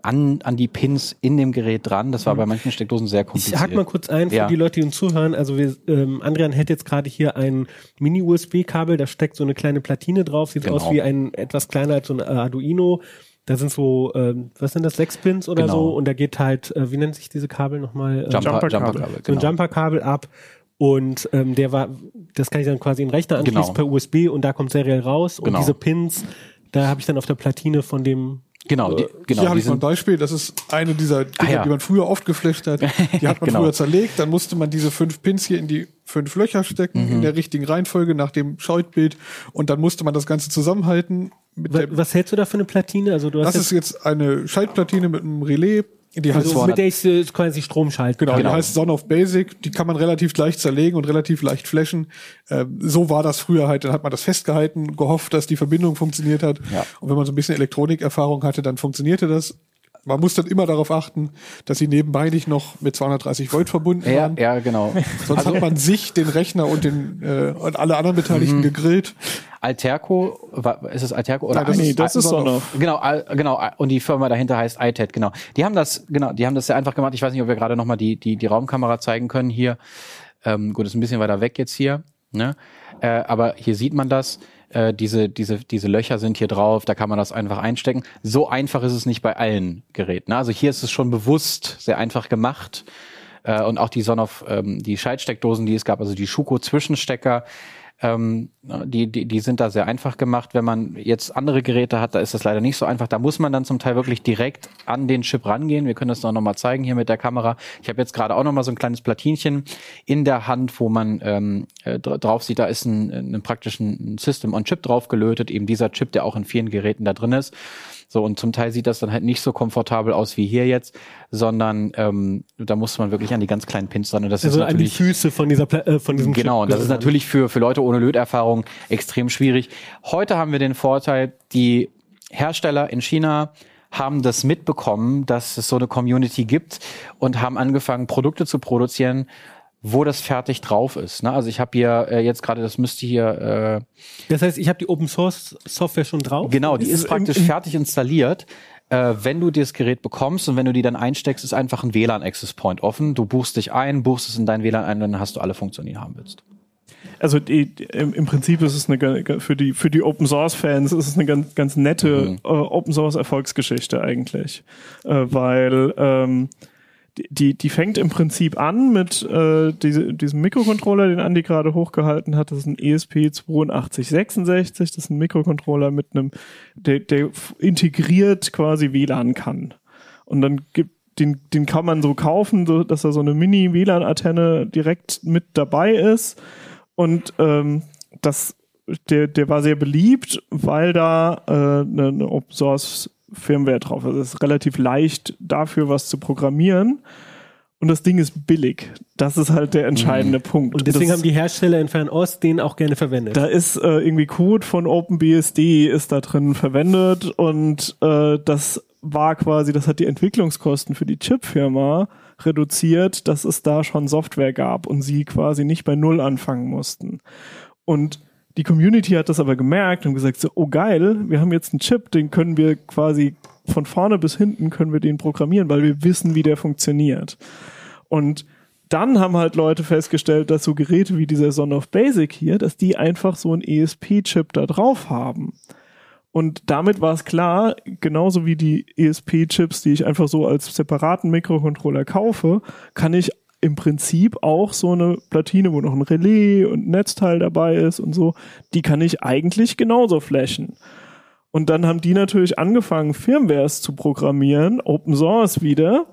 an, an die Pins in dem Gerät dran. Das war bei manchen Steckdosen sehr kompliziert.
Ich hake mal kurz ein für
Ja.
die Leute, die uns zuhören. Also wir, ähm, Adrian hätte jetzt gerade hier ein Mini-USB-Kabel, da steckt so eine kleine Platine drauf, sieht
Genau.
aus wie ein etwas kleiner als so ein äh, Arduino. Da sind so, ähm, was sind das, sechs Pins oder
Genau.
so und da geht halt, äh, wie nennt sich diese Kabel nochmal? Ähm,
Jumper,
Jumperkabel.
Jumperkabel,
so ein
genau.
Jumper-Kabel ab und ähm, der war, das kann ich dann quasi in den Rechner anschließen
Genau.
per USB und da kommt seriell raus und
Genau.
diese Pins, da habe ich dann auf der Platine von dem
Genau, die, genau,
Hier habe ich mal ein Beispiel. Das ist eine dieser Dinge,
ja.
die man früher oft geflasht hat. Die hat man
Genau.
früher zerlegt. Dann musste man diese fünf Pins hier in die fünf Löcher stecken,
Mhm.
in der richtigen Reihenfolge nach dem Schaltbild. Und dann musste man das Ganze zusammenhalten. Mit
was,
der,
was hältst du da für eine Platine? Also du hast
das ist jetzt eine Schaltplatine mit einem Relais. Die heißt,
also, mit der ich äh, quasi Strom schalte.
genau,
Genau.
die heißt Son of Basic. Die kann man relativ leicht zerlegen und relativ leicht flashen. Ähm, so war das früher halt. Dann hat man das festgehalten, gehofft, dass die Verbindung funktioniert hat.
Ja.
Und wenn man so ein bisschen Elektronikerfahrung hatte, dann funktionierte das. Man muss dann immer darauf achten, dass sie nebenbei nicht noch mit 230 Volt verbunden
ja,
waren.
ja, genau.
Sonst hat man sich, den Rechner und den äh, und alle anderen Beteiligten
Mhm.
gegrillt.
Alterco, ist es Alterco oder
Nein, das
nee, das ist
Sonoff.
Genau, genau, und die Firma dahinter heißt iTED, genau. Die haben das, genau, die haben das sehr einfach gemacht. Ich weiß nicht, ob wir gerade nochmal die, die, die Raumkamera zeigen können hier. Ähm, gut, ist ein bisschen weiter weg jetzt hier, ne? Äh, aber hier sieht man das. Äh, diese, diese, diese Löcher sind hier drauf, da kann man das einfach einstecken. So einfach ist es nicht bei allen Geräten. Ne? Also hier ist es schon bewusst sehr einfach gemacht. Äh, und auch die Sonoff, ähm, die Schaltsteckdosen, die es gab, also die Schuko-Zwischenstecker, ähm, die, die, die sind da sehr einfach gemacht. Wenn man jetzt andere Geräte hat, da ist das leider nicht so einfach. Da muss man dann zum Teil wirklich direkt an den Chip rangehen. Wir können das noch mal zeigen hier mit der Kamera. Ich habe jetzt gerade auch noch mal so ein kleines Platinchen in der Hand, wo man ähm, äh, dra- drauf sieht, da ist ein, ein praktischen System on Chip drauf gelötet, eben dieser Chip, der auch in vielen Geräten da drin ist. So, und zum Teil sieht das dann halt nicht so komfortabel aus wie hier jetzt, sondern ähm, da muss man wirklich an die ganz kleinen Pins dran. Und das
Also
ist
an die Füße von dieser Pla äh, von diesem
Genau,
Chip
und das ist natürlich für, für Leute ohne Löterfahrung extrem schwierig. Heute haben wir den Vorteil, die Hersteller in China haben das mitbekommen, dass es so eine Community gibt und haben angefangen, Produkte zu produzieren, wo das fertig drauf ist. Ne? Also ich habe hier äh, jetzt gerade, das müsste hier, äh,
Das heißt, ich habe die Open Source Software schon drauf.
genau, die
Ist
ist praktisch
im- im-
fertig installiert. Äh, wenn du das Gerät bekommst und wenn du die dann einsteckst, ist einfach ein WLAN-Access Point offen. Du buchst dich ein, buchst es in dein WLAN ein und dann hast du alle Funktionen, die du haben willst.
Also die, im, im Prinzip ist es eine für die für die Open Source Fans ist es eine ganz ganz nette
Mhm.
äh, Open Source Erfolgsgeschichte eigentlich, äh, weil ähm, die- die fängt im Prinzip an mit äh, diese, diesem Mikrocontroller, den Andi gerade hochgehalten hat. Das ist ein E ESP8266. Das ist ein Mikrocontroller mit einem, der, der integriert quasi WLAN kann. Und dann gibt den, den kann man so kaufen, so, dass da so eine Mini-WLAN-Antenne direkt mit dabei ist. Und ähm, das, der, der war sehr beliebt, weil da äh, eine, eine Open Source Firmware drauf ist. Es ist relativ leicht dafür, was zu programmieren. Und das Ding ist billig. Das ist halt der entscheidende Punkt.
Und deswegen
das,
haben die Hersteller in Fernost den auch gerne verwendet.
da ist äh, irgendwie Code von OpenBSD ist da drin verwendet und äh, das war quasi, das hat die Entwicklungskosten für die Chipfirma reduziert, dass es da schon Software gab und sie quasi nicht bei Null anfangen mussten. Und die Community hat das aber gemerkt und gesagt so, oh geil, wir haben jetzt einen Chip, den können wir quasi von vorne bis hinten können wir den programmieren, weil wir wissen, wie der funktioniert. Und dann haben halt Leute festgestellt, dass so Geräte wie dieser Son of Basic hier, dass die einfach so einen ESP-Chip da drauf haben. Und damit war es klar, genauso wie die ESP-Chips, die ich einfach so als separaten Mikrocontroller kaufe, kann ich im Prinzip auch so eine Platine, wo noch ein Relais und ein Netzteil dabei ist und so, die kann ich eigentlich genauso flashen. Und dann haben die natürlich angefangen, Firmwares zu programmieren, Open Source wieder,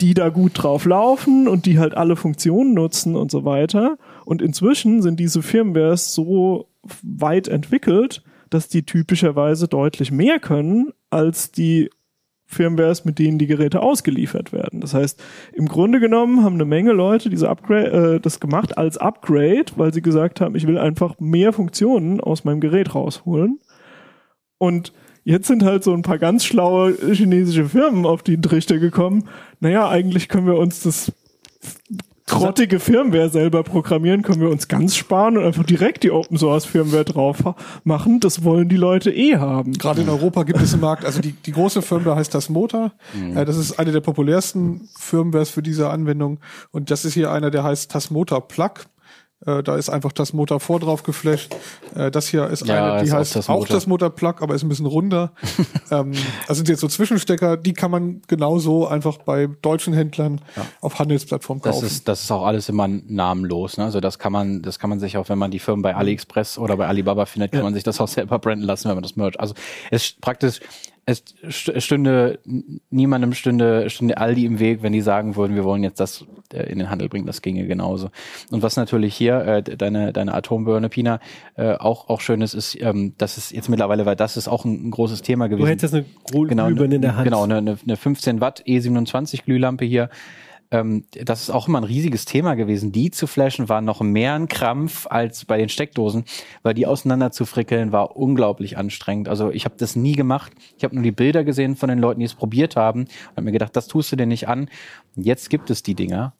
die da gut drauf laufen und die halt alle Funktionen nutzen und so weiter. Und inzwischen sind diese Firmwares so weit entwickelt, dass die typischerweise deutlich mehr können als die Firmwares, mit denen die Geräte ausgeliefert werden. Das heißt, im Grunde genommen haben eine Menge Leute diese Upgrade, äh, das gemacht als Upgrade, weil sie gesagt haben, ich will einfach mehr Funktionen aus meinem Gerät rausholen. Und jetzt sind halt so ein paar ganz schlaue chinesische Firmen auf die Trichter gekommen. Naja, eigentlich können wir uns das grottige Firmware selber programmieren, können wir uns ganz sparen und einfach direkt die Open Source Firmware drauf machen. Das wollen die Leute eh haben.
Gerade in Europa gibt es im Markt, also die, die große Firmware heißt das Motor. Äh, das ist eine der populärsten Firmwares für diese Anwendung. Und das ist hier einer, der heißt Tasmota Plug. Äh, da ist einfach das Motor vor drauf geflasht. Äh, das hier ist
Ja,
eine, die
ist auch
heißt
das
auch das Motor Plug, aber ist ein bisschen runder. ähm, das sind jetzt so Zwischenstecker, die kann man genauso einfach bei deutschen Händlern auf Handelsplattformen
Das
kaufen.
ist, das ist auch alles immer namenlos. Ne? Also das kann man, das kann man sich auch, wenn man die Firmen
Mhm.
bei AliExpress oder bei Alibaba findet, kann man sich das auch selber branden lassen, wenn man das merch. Also es ist praktisch, es st- stünde niemandem stünde, stünde Aldi im Weg, wenn die sagen würden, wir wollen jetzt das äh, in den Handel bringen, das ginge genauso. Und was natürlich hier äh, deine deine Atombirne Pina äh, auch auch schön ist, ist, ähm, dass es jetzt mittlerweile, weil das ist auch ein, ein großes Thema gewesen.
Du hättest eine Gro- Glühbirne in der Hand.
Genau, eine, eine, eine 15 Watt E27 Glühlampe hier. Ähm, das ist auch immer ein riesiges Thema gewesen. Die zu flashen war noch mehr ein Krampf als bei den Steckdosen, weil die auseinander zu frickeln war unglaublich anstrengend. Also ich habe das nie gemacht. Ich habe nur die Bilder gesehen von den Leuten, die es probiert haben und habe mir gedacht, das tust du dir nicht an. Und jetzt gibt es die Dinger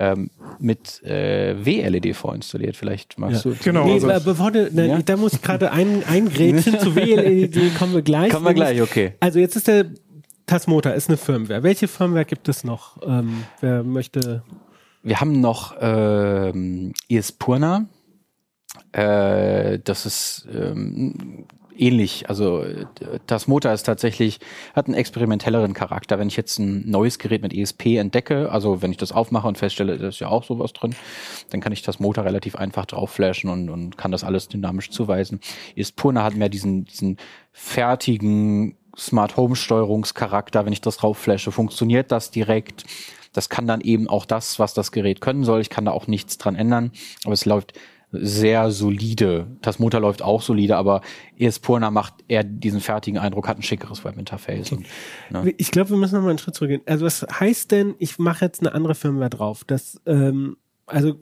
ähm, mit äh, WLED vorinstalliert. Vielleicht magst
Ja.
du.
Genau,
Nee,
also-
bevor du, ne,
Ja?
da muss ich gerade ein, eingrätschen zu WLED, kommen wir gleich.
Kommen wir gleich, okay.
Also jetzt ist der Tasmota, ist eine Firmware. Welche Firmware gibt es noch? Ähm, wer möchte,
Wir haben noch ähm, Ispurna. Äh, das ist ähm, ähnlich. Also äh, das Motor ist tatsächlich, hat einen experimentelleren Charakter. Wenn ich jetzt ein neues Gerät mit ESP entdecke, also wenn ich das aufmache und feststelle, da ist ja auch sowas drin, dann kann ich das Motor relativ einfach drauf flashen und, und kann das alles dynamisch zuweisen. Ispurna hat mehr diesen, diesen fertigen Smart Home Steuerungscharakter. Wenn ich das drauf flashe, funktioniert das direkt. Das kann dann eben auch das, was das Gerät können soll. Ich kann da auch nichts dran ändern, aber es läuft sehr solide. Das Motor läuft auch solide, aber Espurna macht eher diesen fertigen Eindruck, hat ein schickeres Webinterface. Und, ne?
ich glaube, wir müssen noch mal einen Schritt zurückgehen. Also was heißt denn, ich mache jetzt eine andere Firmware drauf? Das, ähm, also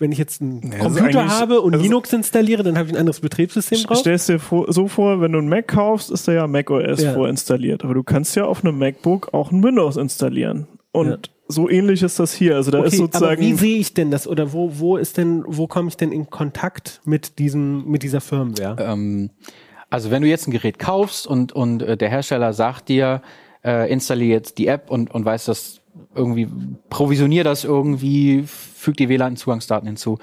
wenn ich jetzt einen
Ja, also
Computer habe und
also-
Linux installiere, dann habe ich ein anderes Betriebssystem drauf.
Stellst dir vor, so vor, wenn du ein Mac kaufst, ist da ja Mac OS
Ja.
vorinstalliert. Aber du kannst ja auf einem MacBook auch ein Windows installieren. Und
Ja.
so ähnlich ist das hier. Also da ist
Okay, aber
sozusagen.
wie sehe ich denn das oder wo wo ist denn wo komme ich denn in Kontakt mit diesem mit dieser Firmware?
Ähm, also wenn du jetzt ein Gerät kaufst und, und äh, der Hersteller sagt dir, äh, installier jetzt die App und, und weiß das irgendwie, provisionier das irgendwie, füg die WLAN-Zugangsdaten hinzu,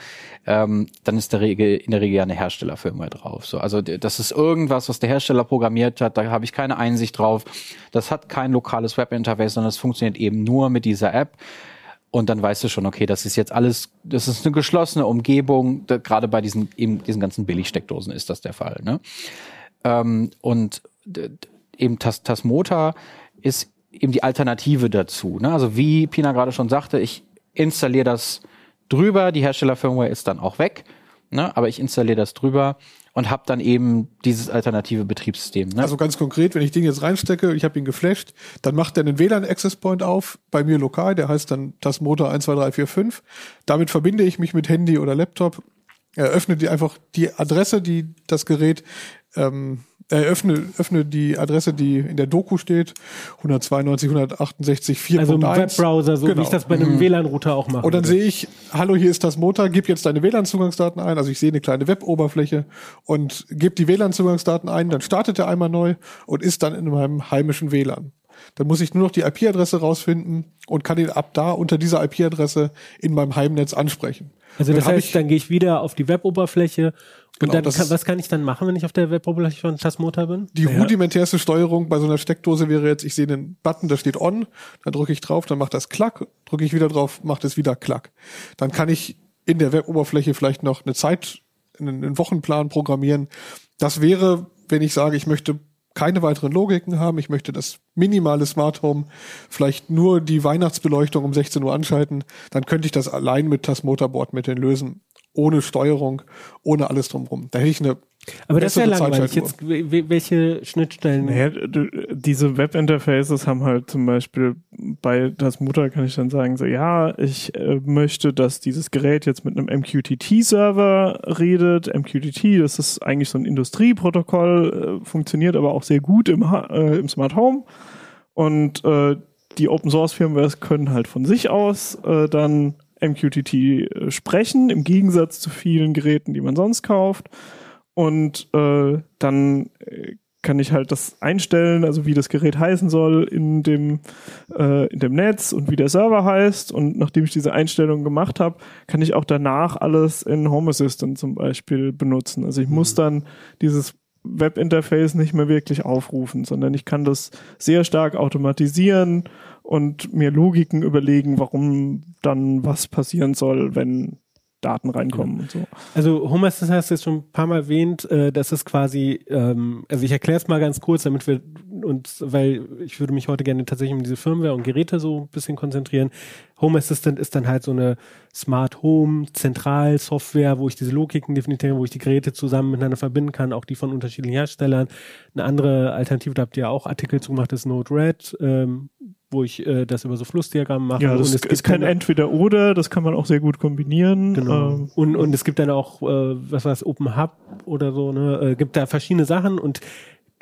ähm, dann ist der Regel, in der Regel ja eine Herstellerfirmware drauf. So, also das ist irgendwas, was der Hersteller programmiert hat, da habe ich keine Einsicht drauf. Das hat kein lokales Webinterface, sondern es funktioniert eben nur mit dieser App. Und dann weißt du schon, okay, das ist jetzt alles, das ist eine geschlossene Umgebung. Da, gerade bei diesen, eben diesen ganzen Billigsteckdosen ist das der Fall. Ne? Ähm, und eben Tas Tasmota ist eben die Alternative dazu. Ne? Also wie Pina gerade schon sagte, ich installiere das drüber, die Herstellerfirmware ist dann auch weg, ne? aber ich installiere das drüber und habe dann eben dieses alternative Betriebssystem. Ne?
Also ganz konkret, wenn ich den jetzt reinstecke, ich habe ihn geflasht, dann macht er einen WLAN-Access Point auf, bei mir lokal, der heißt dann Tasmotor 12345. Damit verbinde ich mich mit Handy oder Laptop, eröffne die einfach die Adresse, die das Gerät ähm, eröffne öffne die Adresse, die in der Doku steht, 192, 168, 4.1.
Also im Webbrowser, so wie
Genau.
ich das bei einem WLAN-Router auch mache.
Und dann sehe ich, hallo, hier ist das Motor, gib jetzt deine WLAN-Zugangsdaten ein. Also ich sehe eine kleine Web-Oberfläche und gebe die WLAN-Zugangsdaten ein, dann startet er einmal neu und ist dann in meinem heimischen WLAN. Dann muss ich nur noch die IP-Adresse rausfinden und kann ihn ab da unter dieser IP-Adresse in meinem Heimnetz ansprechen.
Also
Und
das
dann
heißt, dann gehe ich wieder auf die Web-Oberfläche und
Genau,
dann
das
kann, was kann ich dann machen, wenn ich auf der Web-Oberfläche von Tasmota bin?
Die rudimentärste Steuerung bei so einer Steckdose wäre jetzt, ich sehe einen Button, da steht on, dann drücke ich drauf, dann macht das Klack, drücke ich wieder drauf, macht es wieder Klack. Dann kann ich in der Web-Oberfläche vielleicht noch eine Zeit, einen, einen Wochenplan programmieren. Das wäre, wenn ich sage, ich möchte keine weiteren Logiken haben, ich möchte das minimale Smart Home, vielleicht nur die Weihnachtsbeleuchtung um 16 Uhr anschalten, dann könnte ich das allein mit Tasmota-Bordmitteln lösen, ohne Steuerung, ohne alles drumherum. Da hätte ich eine
Aber das wäre
bessere
langweilig. Jetzt, we- welche Schnittstellen?
Naja, diese Webinterfaces haben halt zum Beispiel bei das Mutter kann ich dann sagen, so ja, ich äh, möchte, dass dieses Gerät jetzt mit einem MQTT-Server redet. MQTT, das ist eigentlich so ein Industrieprotokoll, äh, funktioniert aber auch sehr gut im, Ha- äh, im Smart Home. Und äh, die Open Source Firmwares können halt von sich aus äh, dann MQTT äh, sprechen, im Gegensatz zu vielen Geräten, die man sonst kauft. Und äh, dann äh, kann ich halt das einstellen, also wie das Gerät heißen soll in dem, äh, in dem Netz und wie der Server heißt. Und nachdem ich diese Einstellung gemacht habe, kann ich auch danach alles in Home Assistant zum Beispiel benutzen. Also ich muss mhm. dann dieses Webinterface nicht mehr wirklich aufrufen, sondern ich kann das sehr stark automatisieren und mir Logiken überlegen, warum dann was passieren soll, wenn Daten reinkommen und so.
Also Home Assistant hast du jetzt schon ein paar Mal erwähnt, äh, das ist quasi, ähm, also ich erkläre es mal ganz kurz, damit wir uns, weil ich würde mich heute gerne tatsächlich um diese Firmware und Geräte so ein bisschen konzentrieren. Home Assistant ist dann halt so eine Smart Home Zentralsoftware, wo ich diese Logiken definiere, wo ich die Geräte zusammen miteinander verbinden kann, auch die von unterschiedlichen Herstellern. Eine andere Alternative, da habt ihr auch Artikel zu gemacht, ist Node-RED, ähm, wo ich äh, das über so Flussdiagramme mache.
Ja, das und es ist kein Entweder-Oder, das kann man auch sehr gut kombinieren.
Genau. Ähm, und, und es gibt dann auch, äh, was es, Open Hub oder so, ne? Äh, gibt da verschiedene Sachen und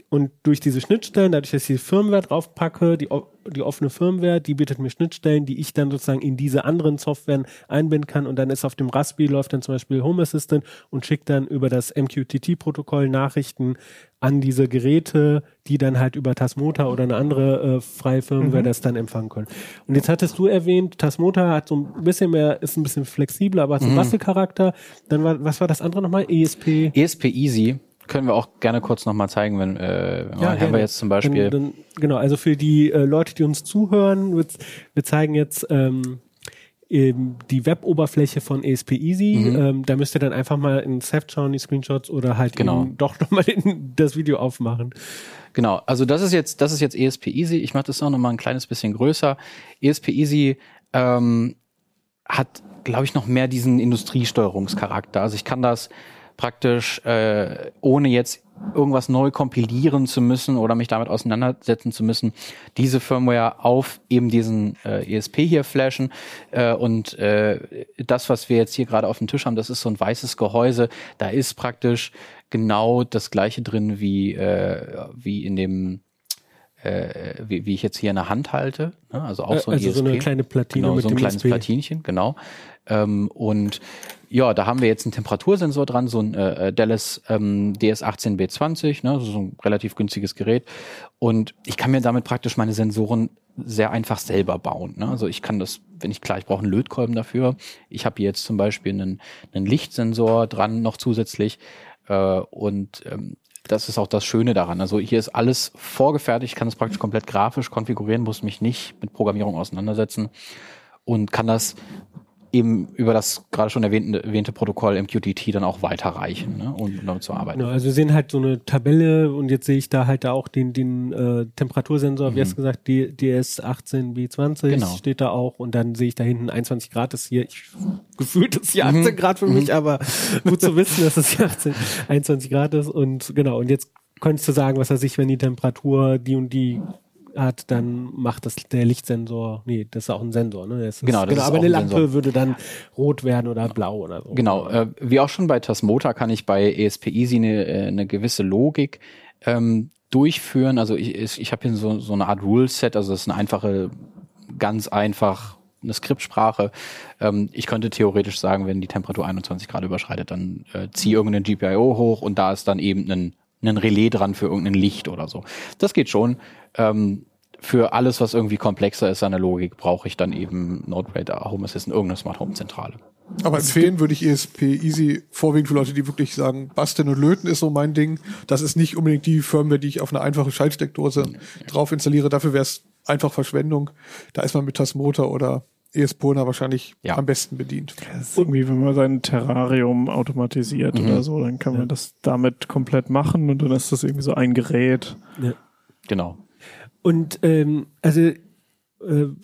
und durch diese Schnittstellen, dadurch, dass ich die Firmware draufpacke, die, die offene Firmware, die bietet mir Schnittstellen, die ich dann sozusagen in diese anderen Softwaren einbinden kann. Und dann ist auf dem Raspberry läuft dann zum Beispiel Home Assistant und schickt dann über das MQTT-Protokoll Nachrichten an diese Geräte, die dann halt über Tasmota oder eine andere äh, freie Firmware mhm. das dann empfangen können. Und jetzt hattest du erwähnt, Tasmota hat so ein bisschen mehr, ist ein bisschen flexibler, aber hat so einen mhm. Bastelcharakter. Dann war, was war das andere nochmal? ESP?
ESP Easy können wir auch gerne kurz nochmal zeigen, wenn äh, ja, haben wir jetzt zum Beispiel.
Dann, dann, genau, also für die äh, Leute, die uns zuhören, wir, wir zeigen jetzt ähm, eben die Web-Oberfläche von ESP Easy. Mhm. Ähm, da müsst ihr dann einfach mal in Ceph schauen, die Screenshots oder halt
genau.
doch nochmal das Video aufmachen.
Genau, also das ist jetzt, das ist jetzt ESP Easy. Ich mache das auch nochmal ein kleines bisschen größer. ESP Easy ähm, hat, glaube ich, noch mehr diesen Industriesteuerungscharakter. Also ich kann das praktisch äh, ohne jetzt irgendwas neu kompilieren zu müssen oder mich damit auseinandersetzen zu müssen, diese Firmware auf eben diesen äh, ESP hier flashen. Äh, und äh, das, was wir jetzt hier gerade auf dem Tisch haben, das ist so ein weißes Gehäuse. Da ist praktisch genau das gleiche drin wie, äh, wie in dem äh, wie, wie ich jetzt hier in der Hand halte. Ne? Also auch so ein
also ESP. so eine kleine Platine
genau, so ein kleines
ESP.
Platinchen, genau. Ähm, und ja, da haben wir jetzt einen Temperatursensor dran, so ein äh, Dallas ähm, DS18B20, ne, so ein relativ günstiges Gerät. Und ich kann mir damit praktisch meine Sensoren sehr einfach selber bauen. Ne? Also ich kann das, wenn ich klar, ich brauche einen Lötkolben dafür. Ich habe jetzt zum Beispiel einen, einen Lichtsensor dran noch zusätzlich. Äh, und ähm, das ist auch das Schöne daran. Also hier ist alles vorgefertigt, ich kann es praktisch komplett grafisch konfigurieren, muss mich nicht mit Programmierung auseinandersetzen und kann das eben über das gerade schon erwähnte, erwähnte Protokoll MQTT dann auch weiterreichen, ne, um damit zu arbeiten.
Genau, also wir sehen halt so eine Tabelle und jetzt sehe ich da halt auch den, den äh, Temperatursensor, mhm. wie hast du gesagt, DS18B20 genau. steht da auch und dann sehe ich da hinten 21 Grad ist hier, ich, gefühlt ist hier 18 mhm. Grad für mich, mhm. aber gut zu wissen, dass es hier 18, 21 Grad ist und genau, und jetzt könntest du sagen, was er sich, wenn die Temperatur die und die hat, dann macht das der Lichtsensor, nee, das ist auch ein Sensor, ne? Das
ist, genau,
genau, aber eine Lampe Sensor. würde dann rot werden oder blau oder so.
Genau, äh, wie auch schon bei Tasmota kann ich bei ESP Easy eine, äh, eine gewisse Logik ähm, durchführen. Also ich, ich, habe hier so, so eine Art Rule-Set, also das ist eine einfache, ganz einfach eine Skriptsprache. Ähm, ich könnte theoretisch sagen, wenn die Temperatur 21 Grad überschreitet, dann äh, ziehe irgendeinen GPIO hoch und da ist dann eben ein, ein Relais dran für irgendein Licht oder so. Das geht schon ähm, für alles, was irgendwie komplexer ist an der Logik, brauche ich dann eben Node-RED, Home Assistant, irgendeine Smart Home Zentrale.
Aber empfehlen würde ich ESP Easy vorwiegend für Leute, die wirklich sagen, basteln und löten ist so mein Ding. Das ist nicht unbedingt die Firmware, die ich auf eine einfache Schaltsteckdose ja. drauf installiere. Dafür wäre es einfach Verschwendung. Da ist man mit Tasmota oder ESPona wahrscheinlich ja. am besten bedient.
irgendwie, wenn man sein Terrarium automatisiert mhm. oder so, dann kann man das damit komplett machen und dann ist das irgendwie so ein Gerät.
Ja. Genau.
Und ähm, also äh,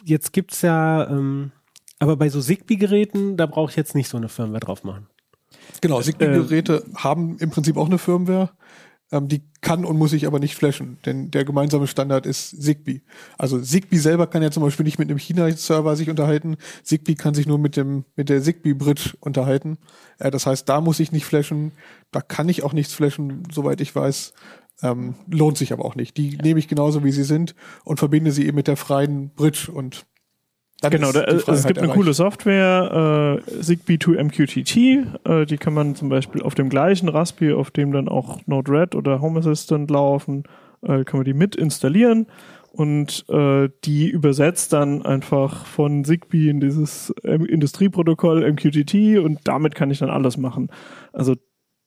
jetzt gibt's ja, ähm, aber bei so Zigbee-Geräten, da brauche ich jetzt nicht so eine Firmware drauf machen.
Genau, Zigbee-Geräte äh, haben im Prinzip auch eine Firmware. Ähm, die kann und muss ich aber nicht flashen, denn der gemeinsame Standard ist Zigbee. Also Zigbee selber kann ja zum Beispiel nicht mit einem China-Server sich unterhalten. Zigbee kann sich nur mit dem mit der Zigbee-Bridge unterhalten. Äh, das heißt, da muss ich nicht flashen. Da kann ich auch nichts flashen, soweit ich weiß. Ähm, lohnt sich aber auch nicht. Die ja. nehme ich genauso, wie sie sind und verbinde sie eben mit der freien Bridge und Dann
Genau,
ist
da, also es gibt eine
erreicht.
coole Software, äh, Zigbee to MQTT, äh, die kann man zum Beispiel auf dem gleichen Raspi, auf dem dann auch Node-RED oder Home Assistant laufen, äh, kann man die mit installieren und äh, die übersetzt dann einfach von Zigbee in dieses ähm, Industrieprotokoll MQTT und damit kann ich dann alles machen. Also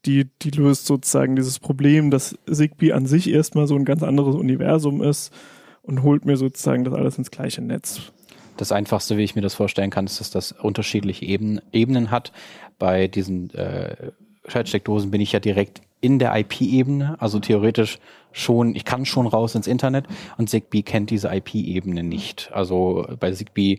die, die löst sozusagen dieses Problem, dass Zigbee an sich erstmal so ein ganz anderes Universum ist und holt mir sozusagen das alles ins gleiche Netz.
Das einfachste, wie ich mir das vorstellen kann, ist, dass das unterschiedliche Ebenen, Ebenen hat. Bei diesen äh, Schaltsteckdosen bin ich ja direkt in der IP-Ebene, also theoretisch schon, ich kann schon raus ins Internet und Zigbee kennt diese IP-Ebene nicht. Also bei Zigbee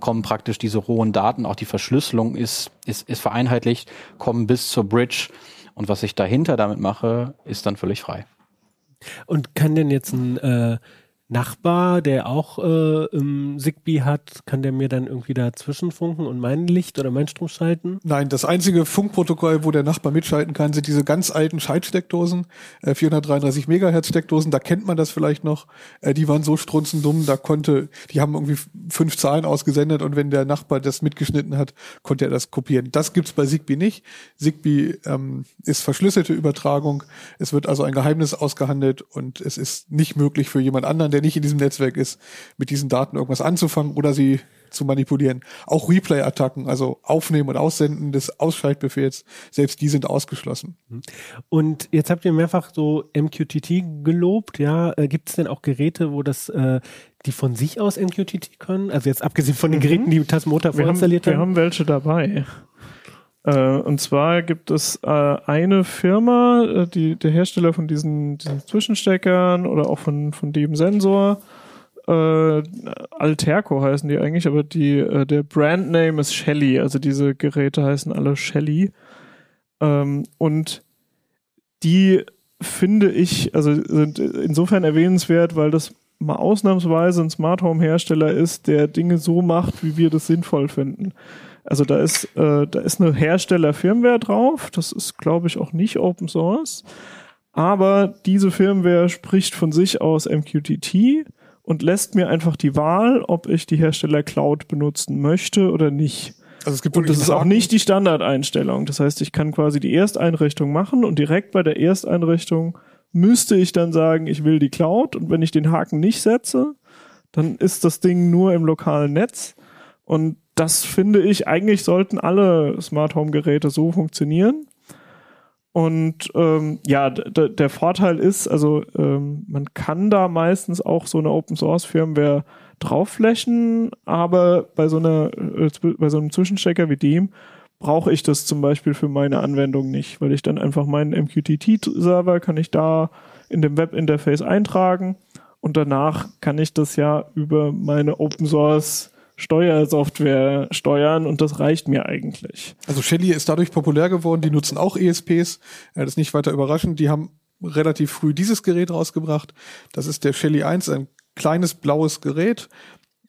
kommen praktisch diese rohen Daten, auch die Verschlüsselung ist, ist, ist vereinheitlicht, kommen bis zur Bridge und was ich dahinter damit mache, ist dann völlig frei.
Und kann denn jetzt ein äh, Nachbar, der auch äh, ähm, Zigbee hat, kann der mir dann irgendwie dazwischen funken und mein Licht oder mein Strom schalten?
Nein, das einzige Funkprotokoll, wo der Nachbar mitschalten kann, sind diese ganz alten Schaltsteckdosen, äh, 433 Megahertz Steckdosen, da kennt man das vielleicht noch. Äh, die waren so strunzendumm, da konnte, die haben irgendwie fünf Zahlen ausgesendet und wenn der Nachbar das mitgeschnitten hat, konnte er das kopieren. Das gibt's bei Zigbee nicht. Zigbee ähm, ist verschlüsselte Übertragung. Es wird also ein Geheimnis ausgehandelt und es ist nicht möglich für jemand anderen, der nicht in diesem Netzwerk ist, mit diesen Daten irgendwas anzufangen oder sie zu manipulieren. Auch Replay-Attacken, also Aufnehmen und Aussenden des Ausschaltbefehls, selbst die sind ausgeschlossen.
Und jetzt habt ihr mehrfach so MQTT gelobt, ja. Äh, Gibt es denn auch Geräte, wo das, äh, die von sich aus MQTT können? Also jetzt abgesehen von den Geräten, die Tasmota
Wir haben,
vorinstalliert
wir
haben.
haben welche dabei. Äh, und zwar gibt es äh, eine Firma, äh, die, der Hersteller von diesen, diesen Zwischensteckern oder auch von, von dem Sensor. Äh, Alterco heißen die eigentlich, aber die, der Brandname ist Shelly. Also diese Geräte heißen alle Shelly. Ähm, und die finde ich, also sind insofern erwähnenswert, weil das mal ausnahmsweise ein Smart Home Hersteller ist, der Dinge so macht, wie wir das sinnvoll finden. Also da ist, äh, da ist eine Hersteller-Firmware drauf. Das ist, glaube ich, auch nicht Open Source. Aber diese Firmware spricht von sich aus MQTT und lässt mir einfach die Wahl, ob ich die Hersteller Cloud benutzen möchte oder nicht.
Also es gibt
Und das ist auch nicht die Standardeinstellung. Das heißt, ich kann quasi die Ersteinrichtung machen und direkt bei der Ersteinrichtung müsste ich dann sagen, ich will die Cloud. Und wenn ich den Haken nicht setze, dann ist das Ding nur im lokalen Netz. Und das finde ich, eigentlich sollten alle Smart Home Geräte so funktionieren. Und ähm, ja, der Vorteil ist, also ähm, man kann da meistens auch so eine Open Source Firmware draufflächen, aber bei so einer äh, bei so einem Zwischenstecker wie dem brauche ich das zum Beispiel für meine Anwendung nicht, weil ich dann einfach meinen MQTT-Server kann ich da in dem Webinterface eintragen und danach kann ich das ja über meine Open Source Steuersoftware steuern und das reicht mir eigentlich.
Also Shelly ist dadurch populär geworden, die nutzen auch ESPs, das ist nicht weiter überraschend, die haben relativ früh dieses Gerät rausgebracht. Das ist der Shelly 1, ein kleines blaues Gerät.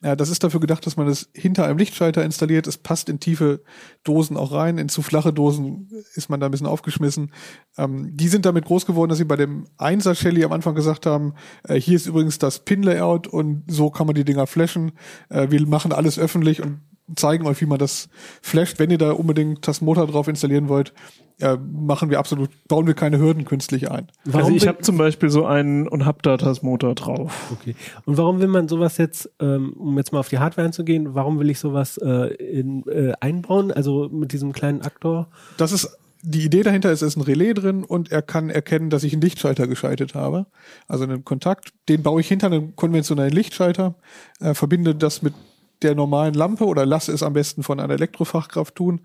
Ja, das ist dafür gedacht, dass man es hinter einem Lichtschalter installiert. Es passt in tiefe Dosen auch rein. In zu flache Dosen ist man da ein bisschen aufgeschmissen. Ähm, die sind damit groß geworden, dass sie bei dem 1er Shelly am Anfang gesagt haben, äh, hier ist übrigens das Pin-Layout und so kann man die Dinger flashen. Äh, wir machen alles öffentlich und zeigen euch, wie man das flasht. Wenn ihr da unbedingt das Motor drauf installieren wollt, äh, machen wir absolut, bauen wir keine Hürden künstlich ein.
also ich
will-
habe zum Beispiel so einen und hab da das Motor drauf.
Okay. Und warum will man sowas jetzt, ähm, um jetzt mal auf die Hardware einzugehen, warum will ich sowas äh, in, äh, einbauen? Also mit diesem kleinen Aktor?
Das ist die Idee dahinter ist, es ist ein Relais drin und er kann erkennen, dass ich einen Lichtschalter geschaltet habe. Also einen Kontakt. Den baue ich hinter einem konventionellen Lichtschalter, äh, verbinde das mit der normalen Lampe oder lasse es am besten von einer Elektrofachkraft tun.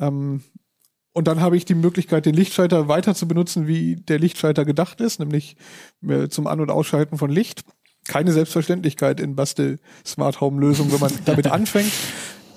Ähm, und dann habe ich die Möglichkeit, den Lichtschalter weiter zu benutzen, wie der Lichtschalter gedacht ist, nämlich äh, zum An- und Ausschalten von Licht. Keine Selbstverständlichkeit in Bastel Smart Home Lösung, wenn man damit anfängt.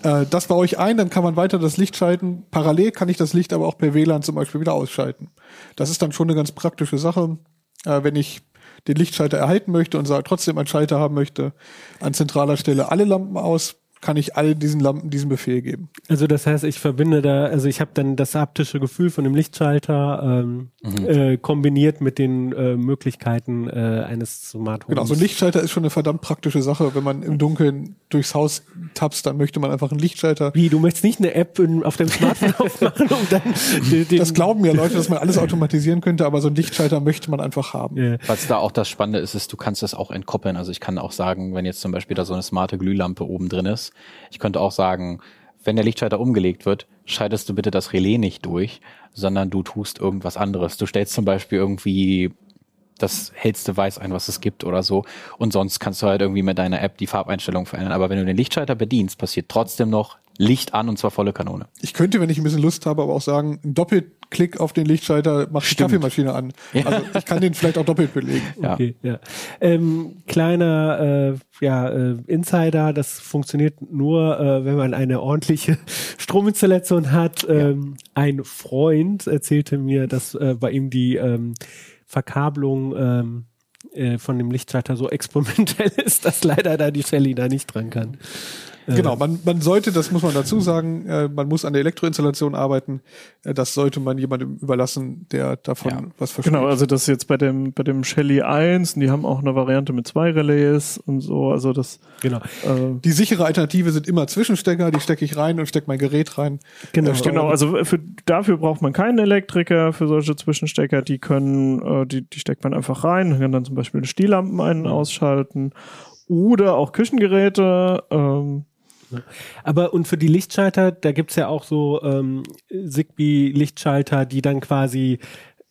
Äh, das baue ich ein, dann kann man weiter das Licht schalten. Parallel kann ich das Licht aber auch per WLAN zum Beispiel wieder ausschalten. Das ist dann schon eine ganz praktische Sache, äh, wenn ich den Lichtschalter erhalten möchte und trotzdem einen Schalter haben möchte, an zentraler Stelle alle Lampen aus, kann ich all diesen Lampen diesen Befehl geben.
Also das heißt, ich verbinde da, also ich habe dann das haptische Gefühl von dem Lichtschalter ähm,
Mhm.
äh, kombiniert mit den äh, Möglichkeiten äh, eines Smart Homes.
Genau, so ein Lichtschalter ist schon eine verdammt praktische Sache. Wenn man im Dunkeln durchs Haus tapst, dann möchte man einfach einen Lichtschalter.
Wie, du möchtest nicht eine App in, auf deinem Smartphone aufmachen, um dann den, den
Das glauben ja Leute, dass man alles automatisieren könnte, aber so ein Lichtschalter möchte man einfach haben.
Ja.
Was da auch das Spannende ist, ist, du kannst das auch entkoppeln. Also ich kann auch sagen, wenn jetzt zum Beispiel da so eine smarte Glühlampe oben drin ist, ich könnte auch sagen, wenn der Lichtschalter umgelegt wird, schaltest du bitte das Relais nicht durch, sondern du tust irgendwas anderes. Du stellst zum Beispiel irgendwie das hellste Weiß ein, was es gibt oder so. Und sonst kannst du halt irgendwie mit deiner App die Farbeinstellung verändern. Aber wenn du den Lichtschalter bedienst, passiert trotzdem noch Licht an und zwar volle Kanone.
Ich könnte, wenn ich ein bisschen Lust habe, aber auch sagen, ein Doppelklick auf den Lichtschalter macht die
Stimmt.
Kaffeemaschine an. Also ich kann den vielleicht auch doppelt belegen.
Ja.
Okay, ja. Ähm, kleiner äh, ja, äh, Insider, das funktioniert nur, äh, wenn man eine ordentliche Strominstallation hat. Ähm, Ein Freund erzählte mir, dass äh, bei ihm die ähm, Verkabelung ähm, äh, von dem Lichtschalter so experimentell ist, dass leider da die Shelly da nicht dran kann.
Genau, man, man sollte, das muss man dazu sagen, äh, man muss an der Elektroinstallation arbeiten. Äh, das sollte man jemandem überlassen, der davon
Ja.
was versteht.
Genau, also das ist jetzt bei dem, bei dem Shelly 1, und die haben auch eine Variante mit zwei Relais und so, also das,
Genau.
äh,
Die sichere Alternative sind immer Zwischenstecker, die stecke ich rein und stecke mein Gerät rein.
Genau.
Äh,
Genau, also für, dafür braucht man keinen Elektriker für solche Zwischenstecker. Die können, äh, die, die steckt man einfach rein, kann dann zum Beispiel Stehlampen ein- und ausschalten oder auch Küchengeräte. Ähm,
Aber und für die Lichtschalter, da gibt's ja auch so ähm, Zigbee-Lichtschalter, die dann quasi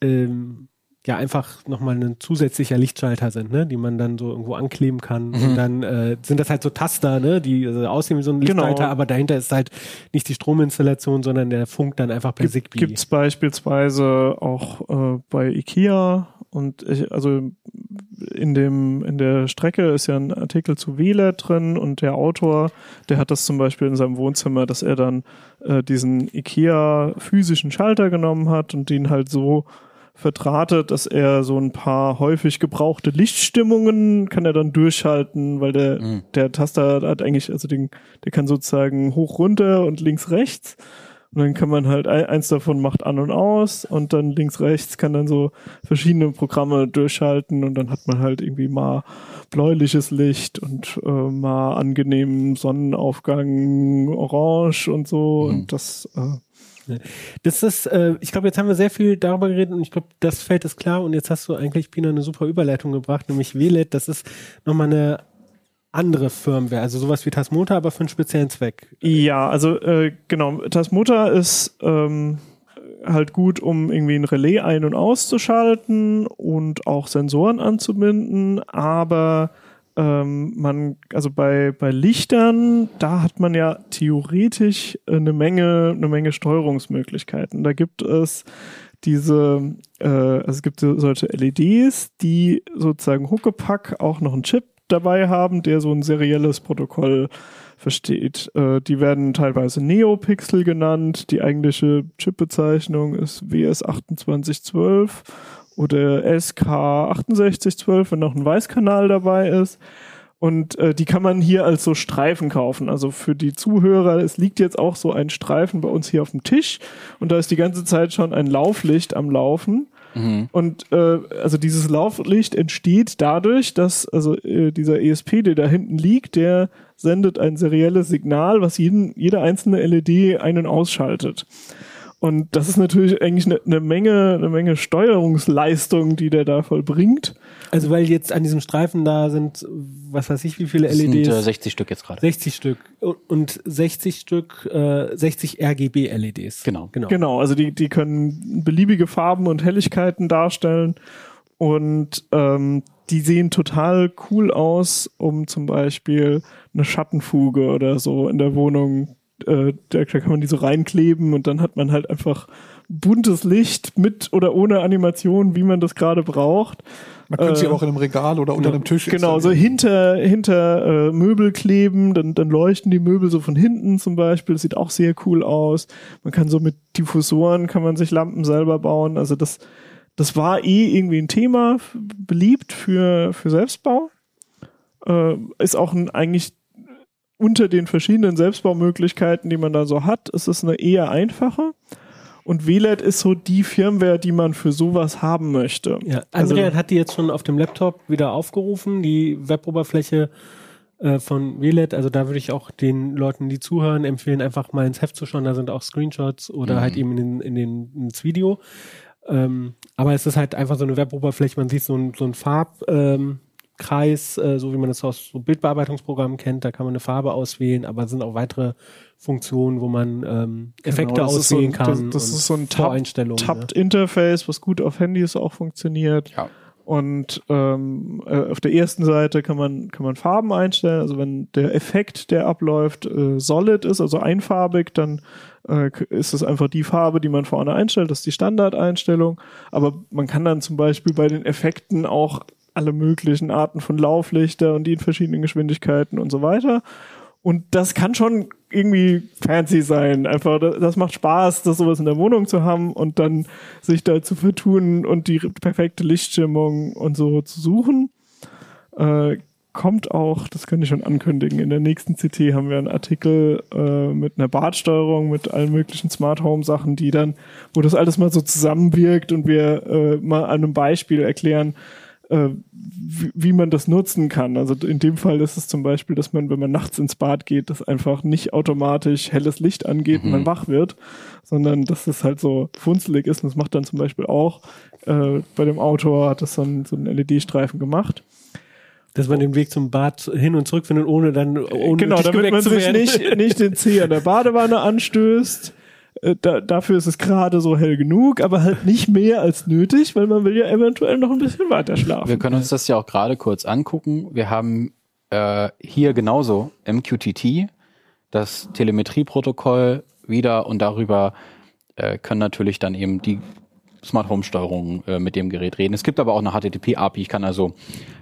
ähm, ja einfach nochmal ein zusätzlicher Lichtschalter sind, ne? die man dann so irgendwo ankleben kann. Und dann äh, sind das halt so Taster, ne? die also aussehen wie so ein
Genau.
Lichtschalter, aber dahinter ist halt nicht die Strominstallation, sondern der funkt dann einfach per Zigbee.
gibt's beispielsweise auch äh, bei IKEA und ich, also in dem in der Strecke ist ja ein Artikel zu WLAN drin und der Autor, der hat das zum Beispiel in seinem Wohnzimmer, dass er dann äh, diesen IKEA physischen Schalter genommen hat und den halt so verdrahtet, dass er so ein paar häufig gebrauchte Lichtstimmungen kann er dann durchschalten, weil der
Mhm.
der Taster hat eigentlich also den der kann sozusagen hoch runter und links rechts und dann kann man halt ein- eins davon macht an und aus und dann links rechts kann dann so verschiedene Programme durchschalten und dann hat man halt irgendwie mal bläuliches Licht und äh, mal angenehmen Sonnenaufgang orange und so
Mhm.
und das äh,
Das ist, äh, ich glaube, jetzt haben wir sehr viel darüber geredet und ich glaube, das Feld ist klar und jetzt hast du eigentlich, Pina, eine super Überleitung gebracht, nämlich WLED, das ist nochmal eine andere Firmware, also sowas wie Tasmota, aber für einen speziellen Zweck.
Ja, also äh, genau, Tasmota ist ähm, halt gut, um irgendwie ein Relais ein- und auszuschalten und auch Sensoren anzubinden, aber ähm, man, also bei, bei Lichtern, da hat man ja theoretisch äh, eine Menge, eine Menge Steuerungsmöglichkeiten. Da gibt es diese, äh, also es gibt so- solche LEDs, die sozusagen Huckepack auch noch einen Chip dabei haben, der so ein serielles Protokoll versteht. Äh, die werden teilweise Neopixel genannt. Die eigentliche Chipbezeichnung ist WS2812 oder SK6812, wenn noch ein Weißkanal dabei ist. Und äh, die kann man hier als so Streifen kaufen. Also für die Zuhörer, es liegt jetzt auch so ein Streifen bei uns hier auf dem Tisch und da ist die ganze Zeit schon ein Lauflicht am Laufen. Und äh, also dieses Lauflicht entsteht dadurch, dass also äh, dieser ESP, der da hinten liegt, der sendet ein serielles Signal, was jeden, jede einzelne LED ein- und ausschaltet. Und das ist natürlich eigentlich eine, eine Menge, eine Menge Steuerungsleistung, die der da vollbringt.
Also weil jetzt an diesem Streifen da sind, was weiß ich, wie viele
Das sind
LEDs?
äh, 60 Stück jetzt gerade.
60 Stück und 60 Stück, äh, 60 RGB LEDs.
Genau.
genau.
Genau, also die, die können beliebige Farben und Helligkeiten darstellen und ähm, die sehen total cool aus, um zum Beispiel eine Schattenfuge oder so in der Wohnung, äh, da, kann man die so reinkleben und dann hat man halt einfach buntes Licht mit oder ohne Animation, wie man das gerade braucht.
Man könnte sie
Äh,
aber auch in einem Regal oder unter einem Tisch
Genau, so hinter, hinter äh, Möbel kleben, dann, dann leuchten die Möbel so von hinten zum Beispiel. Das sieht auch sehr cool aus. Man kann so mit Diffusoren kann man sich Lampen selber bauen. Also das, das war eh irgendwie ein Thema, beliebt für, für Selbstbau. Äh, ist auch ein eigentlich unter den verschiedenen Selbstbaumöglichkeiten, die man da so hat, ist es eine eher einfache. Und WLAN ist so die Firmware, die man für sowas haben möchte.
Ja,
Also-
Andrea hat die jetzt schon auf dem Laptop wieder aufgerufen, die Weboberfläche äh, von WLAN. Also da würde ich auch den Leuten, die zuhören, empfehlen, einfach mal ins Heft zu schauen. Da sind auch Screenshots oder
Mhm.
halt eben in den, in den, ins Video. Ähm, aber es ist halt einfach so eine Weboberfläche. Man sieht so ein, so ein Farbkreis, ähm, Kreis, äh, so wie man das aus so Bildbearbeitungsprogrammen kennt. Da kann man eine Farbe auswählen, aber es sind auch weitere Funktionen, wo man ähm, Effekte
Genau, ist so
auswählen
ein-
kann.
das- das
und
ist so ein Tab-
Voreinstellungen.
Tabbed Interface, was gut auf Handys auch funktioniert.
Ja.
Und ähm, äh, auf der ersten Seite kann man, kann man Farben einstellen. Also wenn der Effekt, der abläuft, äh, solid ist, also einfarbig, dann äh, ist es einfach die Farbe, die man vorne einstellt. Das ist die Standardeinstellung. Aber man kann dann zum Beispiel bei den Effekten auch alle möglichen Arten von Lauflichter und die in verschiedenen Geschwindigkeiten und so weiter. Und das kann schon irgendwie fancy sein. Einfach, das macht Spaß, das sowas in der Wohnung zu haben und dann sich da zu vertun und die perfekte Lichtstimmung und so zu suchen. Äh, kommt auch, das könnte ich schon ankündigen, in der nächsten CT haben wir einen Artikel äh, mit einer Badsteuerung, mit allen möglichen Smart Home Sachen, die dann, wo das alles mal so zusammenwirkt und wir äh, mal an einem Beispiel erklären, äh, wie, wie man das nutzen kann. Also in dem Fall ist es zum Beispiel, dass man, wenn man nachts ins Bad geht, dass einfach nicht automatisch helles Licht angeht und man wach wird, sondern dass es halt so funzelig ist. Und das macht dann zum Beispiel auch äh, bei dem Autor hat das so ein, so ein LED-Streifen gemacht.
dass man den Weg zum Bad hin und zurück findet, ohne dann ohne
genau, damit man sich nicht, nicht den Zeh an der Badewanne anstößt. Äh, Da, dafür ist es gerade so hell genug, aber halt nicht mehr als nötig, weil man will ja eventuell noch ein bisschen weiter schlafen.
Wir können uns das ja auch gerade kurz angucken. Wir haben äh, hier genauso MQTT, das Telemetrieprotokoll wieder und darüber äh, können natürlich dann eben die Smart Home Steuerung äh, mit dem Gerät reden. Es gibt aber auch eine HTTP API. Ich kann also,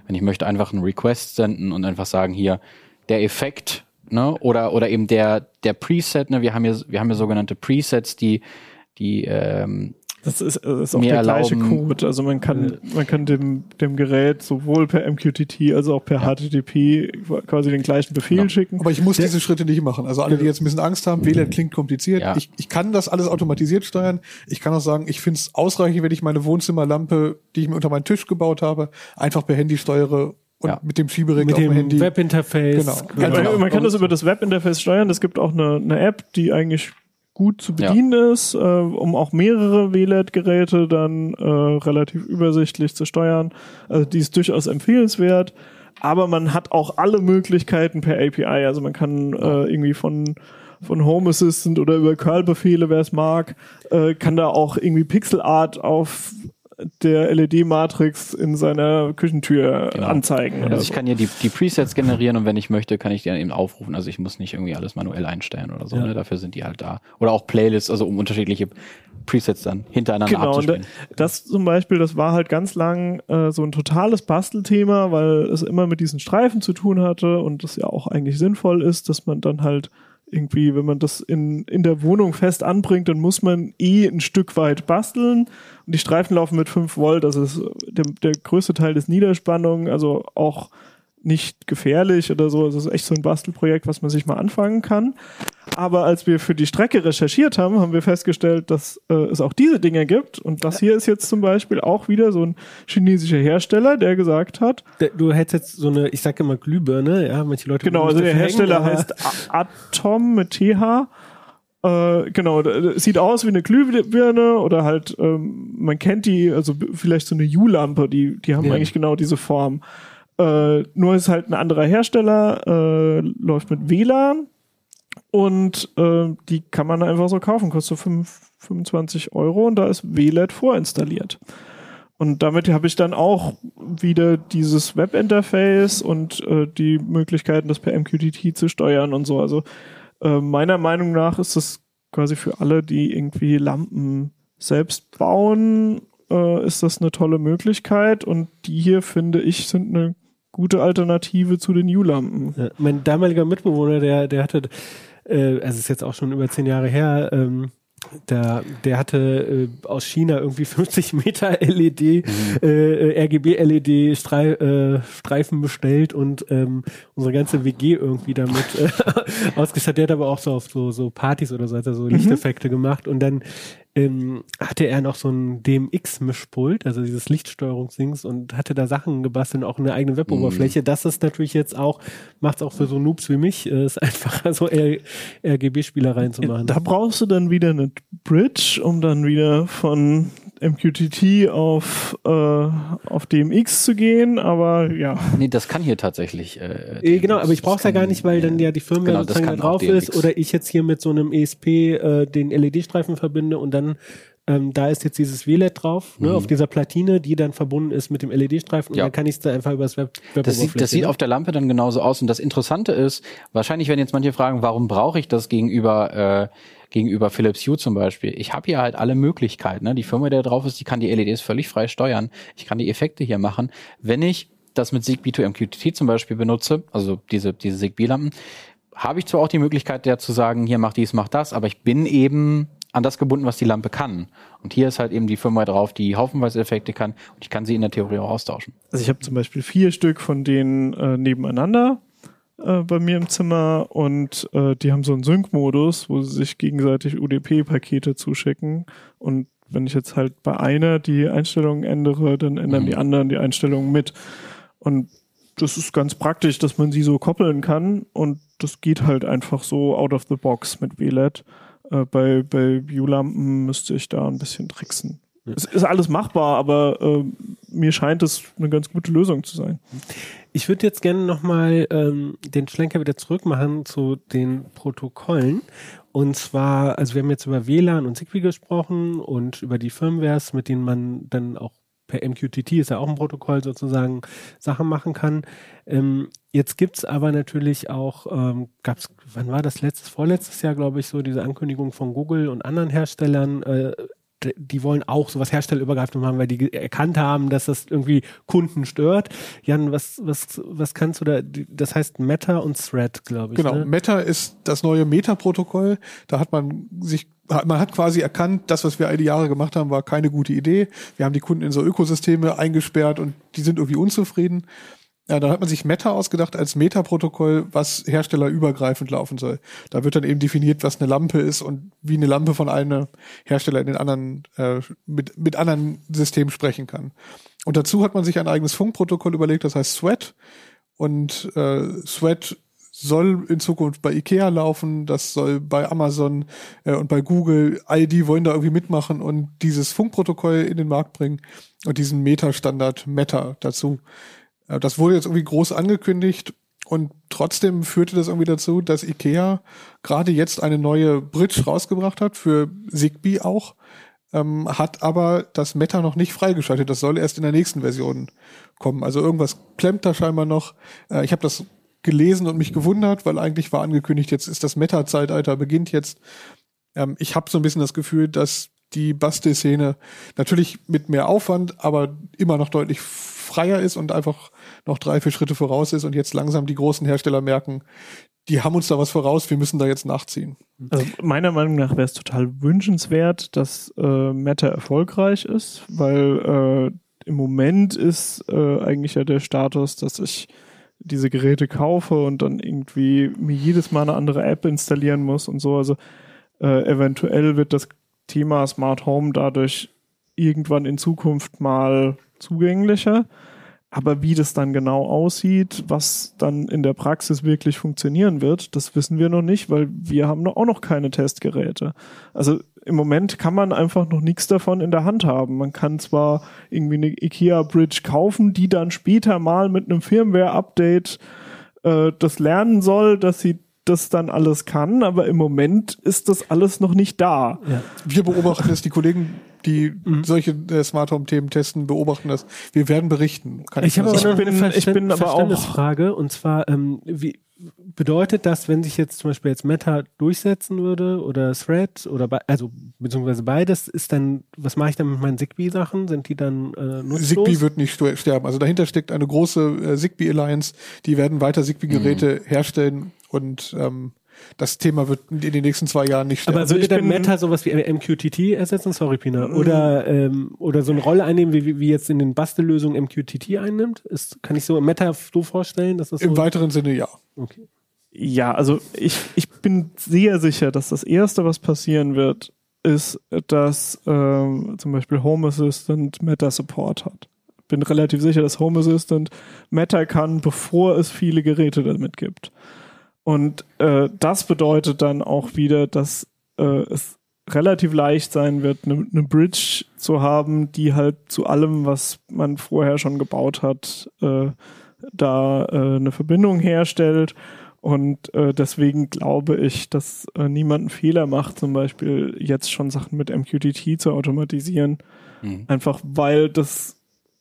wenn ich möchte, einfach einen Request senden und einfach sagen hier der Effekt, ne, oder oder eben der der Preset, ne, wir haben hier wir haben hier sogenannte Presets, die die ähm,
Das ist, das ist auch
Mir
der gleiche
erlauben-
Code. Also man kann, man kann dem, dem Gerät sowohl per MQTT als auch per HTTP quasi den gleichen Befehl
Genau.
schicken.
Aber ich muss diese Schritte nicht machen. Also alle, die jetzt ein bisschen Angst haben, WLAN klingt kompliziert.
Ja.
Ich, ich kann das alles automatisiert steuern. Ich kann auch sagen, ich finde es ausreichend, wenn ich meine Wohnzimmerlampe, die ich mir unter meinen Tisch gebaut habe, einfach per Handy steuere und
Ja.
mit dem Schieberegler
mit
auf dem
dem
Handy.
Webinterface.
Genau.
Ja,
Genau.
man, man kann das über das Webinterface steuern. Es gibt auch eine, eine App, die eigentlich gut zu bedienen ist, äh, um auch mehrere WLAN-Geräte dann äh, relativ übersichtlich zu steuern. Also die ist durchaus empfehlenswert. Aber man hat auch alle Möglichkeiten per API. Also man kann äh, irgendwie von von Home Assistant oder über Curl-Befehle, wer es mag, äh, kann da auch irgendwie Pixelart auf der LED-Matrix in seiner Küchentür
Genau.
anzeigen.
Also ich
so.
kann hier die, die Presets generieren und wenn ich möchte, kann ich die dann eben aufrufen. Also ich muss nicht irgendwie alles manuell einstellen oder so.
Ja.
Ne? Dafür sind die halt da. Oder auch Playlists, also um unterschiedliche Presets dann hintereinander
Genau, und
abzuspielen.
das zum Beispiel, das war halt ganz lang äh, so ein totales Bastelthema, weil es immer mit diesen Streifen zu tun hatte und das ja auch eigentlich sinnvoll ist, dass man dann halt irgendwie, wenn man das in, in der Wohnung fest anbringt, dann muss man eh ein Stück weit basteln. Und die Streifen laufen mit 5 Volt, das ist der, der größte Teil des Niederspannung, also auch nicht gefährlich oder so. Es ist echt so ein Bastelprojekt, was man sich mal anfangen kann. Aber als wir für die Strecke recherchiert haben, haben wir festgestellt, dass äh, es auch diese Dinge gibt. Und das hier ist jetzt zum Beispiel auch wieder so ein chinesischer Hersteller, der gesagt hat,
Du hättest jetzt so eine, ich sage immer Glühbirne, ja, manche Leute.
genau, also der Hersteller
hängen,
heißt Atom mit TH. Äh, genau, sieht aus wie eine Glühbirne oder halt, ähm, man kennt die, also vielleicht so eine U-Lampe, die, die haben
Ja.
eigentlich genau diese Form. Äh, nur ist halt ein anderer Hersteller, äh, läuft mit WLAN und äh, die kann man einfach so kaufen, kostet so fünf- 25 Euro und da ist WLAN vorinstalliert. Und damit habe ich dann auch wieder dieses Webinterface und äh, die Möglichkeiten, das per MQTT zu steuern und so. Also äh, meiner Meinung nach ist das quasi für alle, die irgendwie Lampen selbst bauen, äh, ist das eine tolle Möglichkeit. Und die hier, finde ich, sind eine gute Alternative zu den U-Lampen.
Ja, mein damaliger Mitbewohner, der, der hatte, äh, also ist jetzt auch schon über zehn Jahre her, ähm, der, der hatte äh, aus China irgendwie 50 Meter LED, mhm. äh, RGB-LED äh, Streifen bestellt und ähm, unsere ganze WG irgendwie damit äh, ausgestattet. Der hat aber auch so auf so, so Partys oder so, hat er so mhm. Lichteffekte gemacht und dann ähm, hatte er noch so ein DMX-Mischpult, also dieses Lichtsteuerungsdings und hatte da Sachen gebastelt, auch eine eigene Weboberfläche. Mm. Das ist natürlich jetzt auch, macht es auch für so Noobs wie mich, äh, ist einfacher, so RGB-Spielereien zu machen.
Da brauchst du dann wieder eine Bridge, um dann wieder von MQTT auf, äh, auf DMX zu gehen, aber ja.
Nee, das kann hier tatsächlich.
Äh, äh, genau, aber ich brauche es ja gar nicht, weil dann ja die Firmware genau, sozusagen da drauf ist oder ich jetzt hier mit so einem ESP äh, den LED-Streifen verbinde und dann ähm, da ist jetzt dieses WLED drauf, ne, mhm. auf dieser Platine, die dann verbunden ist mit dem LED-Streifen
ja.
und dann kann ich es da einfach übers Web,
Web das sieht, das sieht auf der Lampe dann genauso aus und das Interessante ist, wahrscheinlich werden jetzt manche fragen, warum brauche ich das gegenüber äh, gegenüber Philips Hue zum Beispiel. Ich habe hier halt alle Möglichkeiten. Ne? Die Firma, die da drauf ist, die kann die LEDs völlig frei steuern. Ich kann die Effekte hier machen. Wenn ich das mit Zigbee to MQTT zum Beispiel benutze, also diese, diese Zigbee-Lampen, habe ich zwar auch die Möglichkeit, der zu sagen, hier mach dies, mach das, aber ich bin eben an das gebunden, was die Lampe kann. Und hier ist halt eben die Firma drauf, die haufenweise Effekte kann und ich kann sie in der Theorie auch austauschen.
Also ich habe zum Beispiel vier Stück von denen äh, nebeneinander äh, bei mir im Zimmer und äh, die haben so einen Sync-Modus, wo sie sich gegenseitig UDP-Pakete zuschicken und wenn ich jetzt halt bei einer die Einstellungen ändere, dann ändern mhm. die anderen die Einstellungen mit. Und das ist ganz praktisch, dass man sie so koppeln kann und das geht halt einfach so out of the box mit WLED. Äh, bei bei View-Lampen müsste ich da ein bisschen tricksen. Ja. Es ist alles machbar, aber äh, mir scheint es eine ganz gute Lösung zu sein.
Ich würde jetzt gerne nochmal ähm, den Schlenker wieder zurück machen zu den Protokollen. Und zwar, also wir haben jetzt über WLAN und Zigbee gesprochen und über die Firmwares, mit denen man dann auch per MQTT ist ja auch ein Protokoll sozusagen Sachen machen kann. Ähm, jetzt gibt's aber natürlich auch, ähm, gab's, wann war das letztes, vorletztes Jahr, glaube ich, so diese Ankündigung von Google und anderen Herstellern, äh, die wollen auch sowas herstellerübergreifend machen, weil die erkannt haben, dass das irgendwie Kunden stört. Jan, was, was, was kannst du da, das heißt Meta und Thread, glaube ich.
Genau, ne? Meta ist das neue Meta-Protokoll. Da hat man sich man hat quasi erkannt, das, was wir all die Jahre gemacht haben, war keine gute Idee. Wir haben die Kunden in so Ökosysteme eingesperrt und die sind irgendwie unzufrieden. Ja, dann hat man sich Meta ausgedacht als Meta-Protokoll, was herstellerübergreifend laufen soll. Da wird dann eben definiert, was eine Lampe ist und wie eine Lampe von einem Hersteller in den anderen, äh, mit, mit anderen Systemen sprechen kann. Und dazu hat man sich ein eigenes Funkprotokoll überlegt, das heißt Sweat. Und äh, Sweat soll in Zukunft bei Ikea laufen, das soll bei Amazon äh, und bei Google, all die wollen da irgendwie mitmachen und dieses Funkprotokoll in den Markt bringen und diesen Meta-Standard Meta dazu. Äh, das wurde jetzt irgendwie groß angekündigt und trotzdem führte das irgendwie dazu, dass IKEA gerade jetzt eine neue Bridge rausgebracht hat, für Zigbee auch, ähm, hat aber das Meta noch nicht freigeschaltet. Das soll erst in der nächsten Version kommen. Also irgendwas klemmt da scheinbar noch. Äh, ich habe das gelesen und mich gewundert, weil eigentlich war angekündigt, jetzt ist das Meta-Zeitalter, beginnt jetzt. Ähm, ich habe so ein bisschen das Gefühl, dass die Bastelszene natürlich mit mehr Aufwand, aber immer noch deutlich freier ist und einfach noch drei, vier Schritte voraus ist und jetzt langsam die großen Hersteller merken, die haben uns da was voraus, wir müssen da jetzt nachziehen.
Also meiner Meinung nach wäre es total wünschenswert, dass äh, Meta erfolgreich ist, weil äh, im Moment ist äh, eigentlich ja der Status, dass ich diese Geräte kaufe und dann irgendwie mir jedes Mal eine andere App installieren muss und so. Also äh, eventuell wird das Thema Smart Home dadurch irgendwann in Zukunft mal zugänglicher. Aber wie das dann genau aussieht, was dann in der Praxis wirklich funktionieren wird, das wissen wir noch nicht, weil wir haben auch noch keine Testgeräte. Also im Moment kann man einfach noch nichts davon in der Hand haben. Man kann zwar irgendwie eine IKEA Bridge kaufen, die dann später mal mit einem Firmware-Update äh, das lernen soll, dass sie das dann alles kann, aber im Moment ist das alles noch nicht da.
Ja. Wir beobachten es, die Kollegen, die mhm. solche äh, Smart Home Themen testen, beobachten das. Wir werden berichten.
Kann ich, ich habe aber noch eine ich bin aber auch Frage und zwar ähm, wie bedeutet das, wenn sich jetzt zum Beispiel jetzt Meta durchsetzen würde oder Thread oder be also beziehungsweise beides, ist dann, was mache ich dann mit meinen Zigbee-Sachen? Sind die dann äh, nutzlos?
Zigbee wird nicht sterben. Also dahinter steckt eine große äh, Zigbee Alliance. Die werden weiter Zigbee-Geräte mhm. herstellen und ähm, das Thema wird in den nächsten zwei Jahren nicht
sterben. Aber würde dann Meta sowas wie MQTT ersetzen? Sorry, Pina. Mhm. Oder, ähm, oder so eine Rolle einnehmen, wie, wie jetzt in den Bastellösungen MQTT einnimmt? Ist, kann ich so Meta so vorstellen? Dass das
Im weiteren Sinne ja.
Okay. Ja, also ich, ich bin sehr sicher, dass das Erste, was passieren wird, ist, dass ähm, zum Beispiel Home Assistant Meta Support hat. Bin relativ sicher, dass Home Assistant Meta kann, bevor es viele Geräte damit gibt. Und äh, das bedeutet dann auch wieder, dass äh, es relativ leicht sein wird, eine ne Bridge zu haben, die halt zu allem, was man vorher schon gebaut hat, äh, da äh, eine Verbindung herstellt. Und äh, deswegen glaube ich, dass äh, niemand einen Fehler macht, zum Beispiel jetzt schon Sachen mit MQTT zu automatisieren. Mhm. Einfach weil das,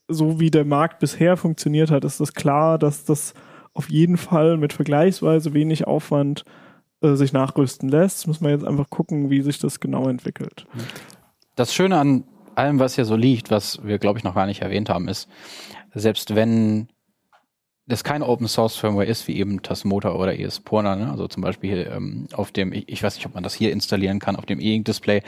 so wie der Markt bisher funktioniert hat, ist das klar, dass das auf jeden Fall mit vergleichsweise wenig Aufwand äh, sich nachrüsten lässt. Muss man jetzt einfach gucken, wie sich das genau entwickelt.
Das Schöne an allem, was hier so liegt, was wir, glaube ich, noch gar nicht erwähnt haben, ist, selbst wenn das keine Open Source Firmware ist, wie eben Tasmota oder ESPorna, ne? also zum Beispiel hier, ähm, auf dem, ich, ich, weiß nicht, ob man das hier installieren kann, auf dem E-Ink-Display.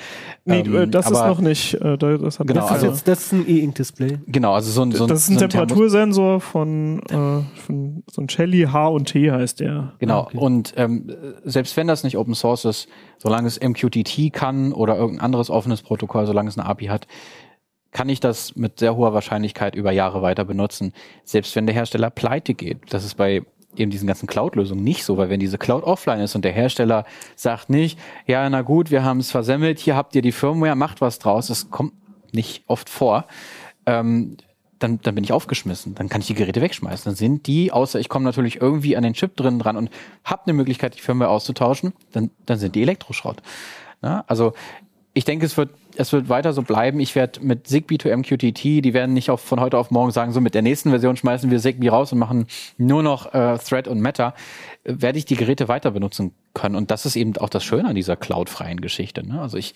Nee, ähm, das ist noch nicht, äh, das
hat genau, also, das ist ein E-Ink-Display.
Genau, also so ein, so
ein Das ist ein so Temperatursensor von, äh, von so ein Shelly H und T heißt der.
Genau, ah, okay. und ähm, selbst wenn das nicht Open Source ist, solange es MQTT kann oder irgendein anderes offenes Protokoll, solange es eine API hat, kann ich das mit sehr hoher Wahrscheinlichkeit über Jahre weiter benutzen, selbst wenn der Hersteller pleite geht. Das ist bei eben diesen ganzen Cloud-Lösungen nicht so, weil wenn diese Cloud offline ist und der Hersteller sagt nicht, ja, na gut, wir haben es versemmelt, hier habt ihr die Firmware, macht was draus, das kommt nicht oft vor, ähm, dann, dann bin ich aufgeschmissen, dann kann ich die Geräte wegschmeißen. Dann sind die, außer ich komme natürlich irgendwie an den Chip drin dran und habe eine Möglichkeit, die Firmware auszutauschen, dann, dann sind die Elektroschrott. Na, also ich denke, es wird es wird weiter so bleiben. Ich werde mit Zigbee to MQTT, die werden nicht auf, von heute auf morgen sagen, so mit der nächsten Version schmeißen wir Zigbee raus und machen nur noch äh, Thread und Meta, werde ich die Geräte weiter benutzen können. Und das ist eben auch das Schöne an dieser cloudfreien Geschichte. Ne? Also ich,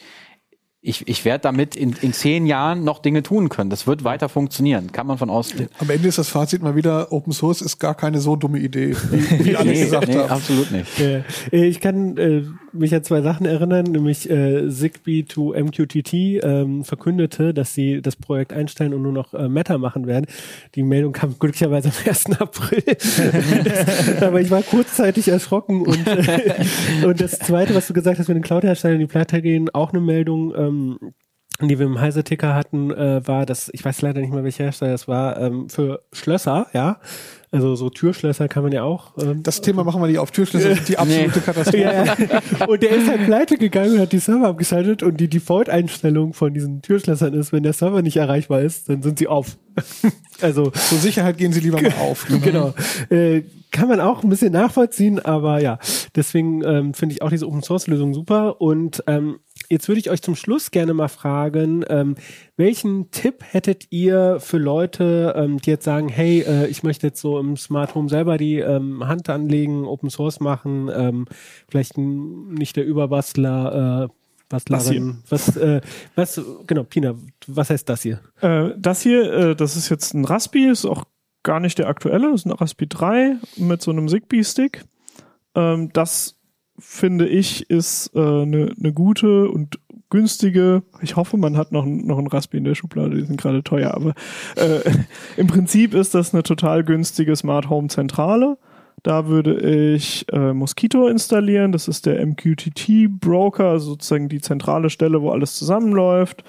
ich, ich werde damit in, in zehn Jahren noch Dinge tun können. Das wird weiter funktionieren, kann man von ausgehen.
Am Ende ist das Fazit mal wieder, Open Source ist gar keine so dumme Idee, wie, wie alle nee, gesagt nee, haben.
Absolut nicht.
Äh, ich kann äh, mich an zwei Sachen erinnern, nämlich äh, Zigbee to MQTT ähm, verkündete, dass sie das Projekt einstellen und nur noch äh, Meta machen werden. Die Meldung kam glücklicherweise am 1. April. das, aber ich war kurzzeitig erschrocken und, äh, und das zweite, was du gesagt hast mit den Cloud-Herstellern, die pleite gehen, auch eine Meldung, ähm, die wir im Heise-Ticker hatten, äh, war das, ich weiß leider nicht mehr, welcher Hersteller das war, ähm, für Schlösser, ja. Also so Türschlösser kann man ja auch.
Ähm, das Thema machen wir nicht auf Türschlösser, das ist die absolute nee. Katastrophe. Ja,
ja. Und der ist halt pleite gegangen und hat die Server abgeschaltet und die Default-Einstellung von diesen Türschlössern ist, wenn der Server nicht erreichbar ist, dann sind sie auf.
also zur Sicherheit gehen sie lieber mal auf.
Genau. genau. Äh, kann man auch ein bisschen nachvollziehen, aber ja, deswegen ähm, finde ich auch diese Open Source Lösung super und ähm, Jetzt würde ich euch zum Schluss gerne mal fragen, ähm, welchen Tipp hättet ihr für Leute, ähm, die jetzt sagen, hey, äh, ich möchte jetzt so im Smart Home selber die ähm, Hand anlegen, Open Source machen, ähm, vielleicht nicht der Überbastler, äh, Bastlerin. Was, äh, was, genau, Pina, was heißt das hier?
Äh, das hier, äh, das ist jetzt ein Raspi, ist auch gar nicht der aktuelle, ist ein Raspi 3 mit so einem Zigbee-Stick. Ähm, das finde ich, ist eine äh, ne, gute und günstige. Ich hoffe, man hat noch, noch einen Raspi in der Schublade, die sind gerade teuer, aber äh, im Prinzip ist das eine total günstige Smart Home Zentrale. Da würde ich äh, Mosquito installieren. Das ist der MQTT Broker, also sozusagen die zentrale Stelle, wo alles zusammenläuft.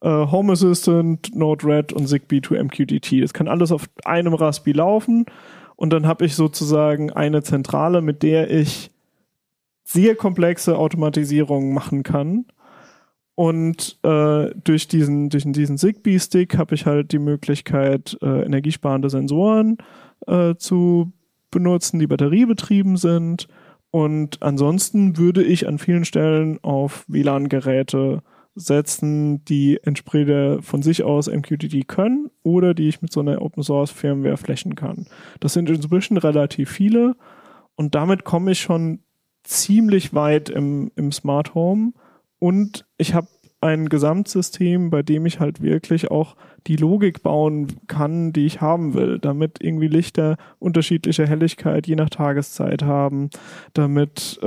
Äh, Home Assistant, Node-RED und Zigbee to MQTT. Das kann alles auf einem Raspi laufen. Und dann habe ich sozusagen eine Zentrale, mit der ich sehr komplexe Automatisierungen machen kann. Und äh, durch diesen, durch diesen Zigbee-Stick habe ich halt die Möglichkeit, äh, energiesparende Sensoren äh, zu benutzen, die batteriebetrieben sind. Und ansonsten würde ich an vielen Stellen auf WLAN-Geräte setzen, die entsprechend von sich aus MQTT können oder die ich mit so einer Open Source Firmware flächen kann. Das sind inzwischen relativ viele und damit komme ich schon ziemlich weit im, im Smart Home. Und ich habe ein Gesamtsystem, bei dem ich halt wirklich auch die Logik bauen kann, die ich haben will, damit irgendwie Lichter unterschiedliche Helligkeit je nach Tageszeit haben, damit äh,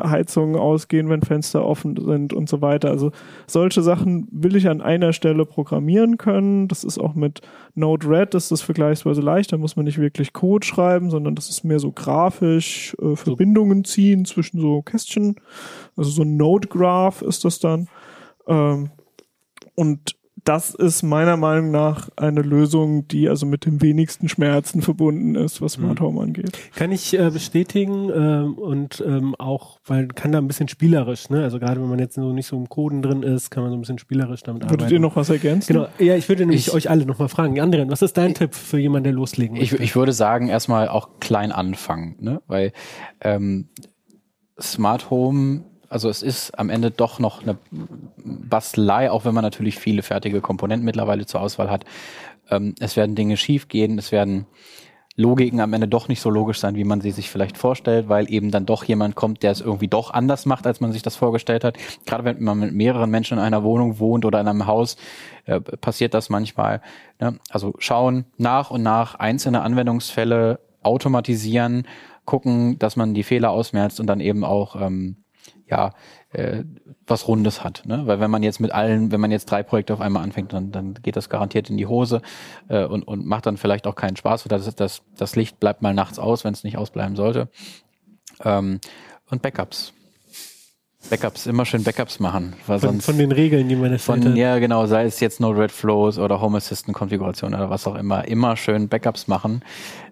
Heizungen ausgehen, wenn Fenster offen sind und so weiter. Also solche Sachen will ich an einer Stelle programmieren können. Das ist auch mit Node-RED ist das vergleichsweise leicht. Da muss man nicht wirklich Code schreiben, sondern das ist mehr so grafisch äh, Verbindungen ziehen zwischen so Kästchen. Also so ein Node-Graph ist das dann. Ähm, und das ist meiner Meinung nach eine Lösung, die also mit dem wenigsten Schmerzen verbunden ist, was Smart mhm. Home angeht.
Kann ich äh, bestätigen ähm, und ähm, auch, weil kann da ein bisschen spielerisch, ne? Also gerade wenn man jetzt so nicht so im Coden drin ist, kann man so ein bisschen spielerisch damit
Würdet arbeiten. Würdet ihr noch was ergänzen?
Genau. Ja, ich würde nämlich ich, euch alle nochmal fragen. Anderen, was ist dein ich, Tipp für jemanden, der loslegen
möchte? Ich, ich würde sagen, erstmal auch klein anfangen, ne? Weil ähm, Smart Home also es ist am Ende doch noch eine Bastelei, auch wenn man natürlich viele fertige Komponenten mittlerweile zur Auswahl hat. Ähm, es werden Dinge schiefgehen, es werden Logiken am Ende doch nicht so logisch sein, wie man sie sich vielleicht vorstellt, weil eben dann doch jemand kommt, der es irgendwie doch anders macht, als man sich das vorgestellt hat. Gerade wenn man mit mehreren Menschen in einer Wohnung wohnt oder in einem Haus, äh, passiert das manchmal. Ne? Also schauen nach und nach einzelne Anwendungsfälle automatisieren, gucken, dass man die Fehler ausmerzt und dann eben auch ähm, ja, äh, was Rundes hat. Ne? Weil wenn man jetzt mit allen, wenn man jetzt drei Projekte auf einmal anfängt, dann, dann geht das garantiert in die Hose äh, und, und macht dann vielleicht auch keinen Spaß. Oder das, das, das Licht bleibt mal nachts aus, wenn es nicht ausbleiben sollte. Ähm, und Backups. Backups, immer schön Backups machen.
Weil von, sonst von den Regeln, die man
von, hat. Ja, genau, sei es jetzt No Red Flows oder Home Assistant Konfiguration oder was auch immer, immer schön Backups machen,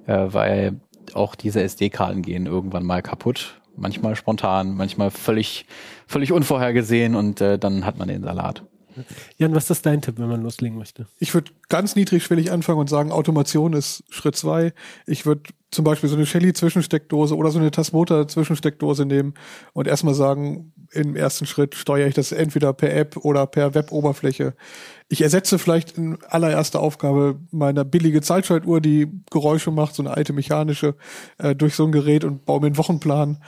äh, weil auch diese SD-Karten gehen irgendwann mal kaputt manchmal spontan, manchmal völlig, völlig unvorhergesehen und äh, dann hat man den Salat.
Jan, was ist dein Tipp, wenn man loslegen möchte?
Ich würde ganz niedrigschwellig anfangen und sagen, Automation ist Schritt zwei. Ich würde zum Beispiel so eine Shelly-Zwischensteckdose oder so eine Tasmota-Zwischensteckdose nehmen und erstmal sagen, im ersten Schritt steuere ich das entweder per App oder per Web-Oberfläche. Ich ersetze vielleicht in allererster Aufgabe meine billige Zeitschaltuhr, die Geräusche macht, so eine alte mechanische, äh, durch so ein Gerät und baue mir einen Wochenplan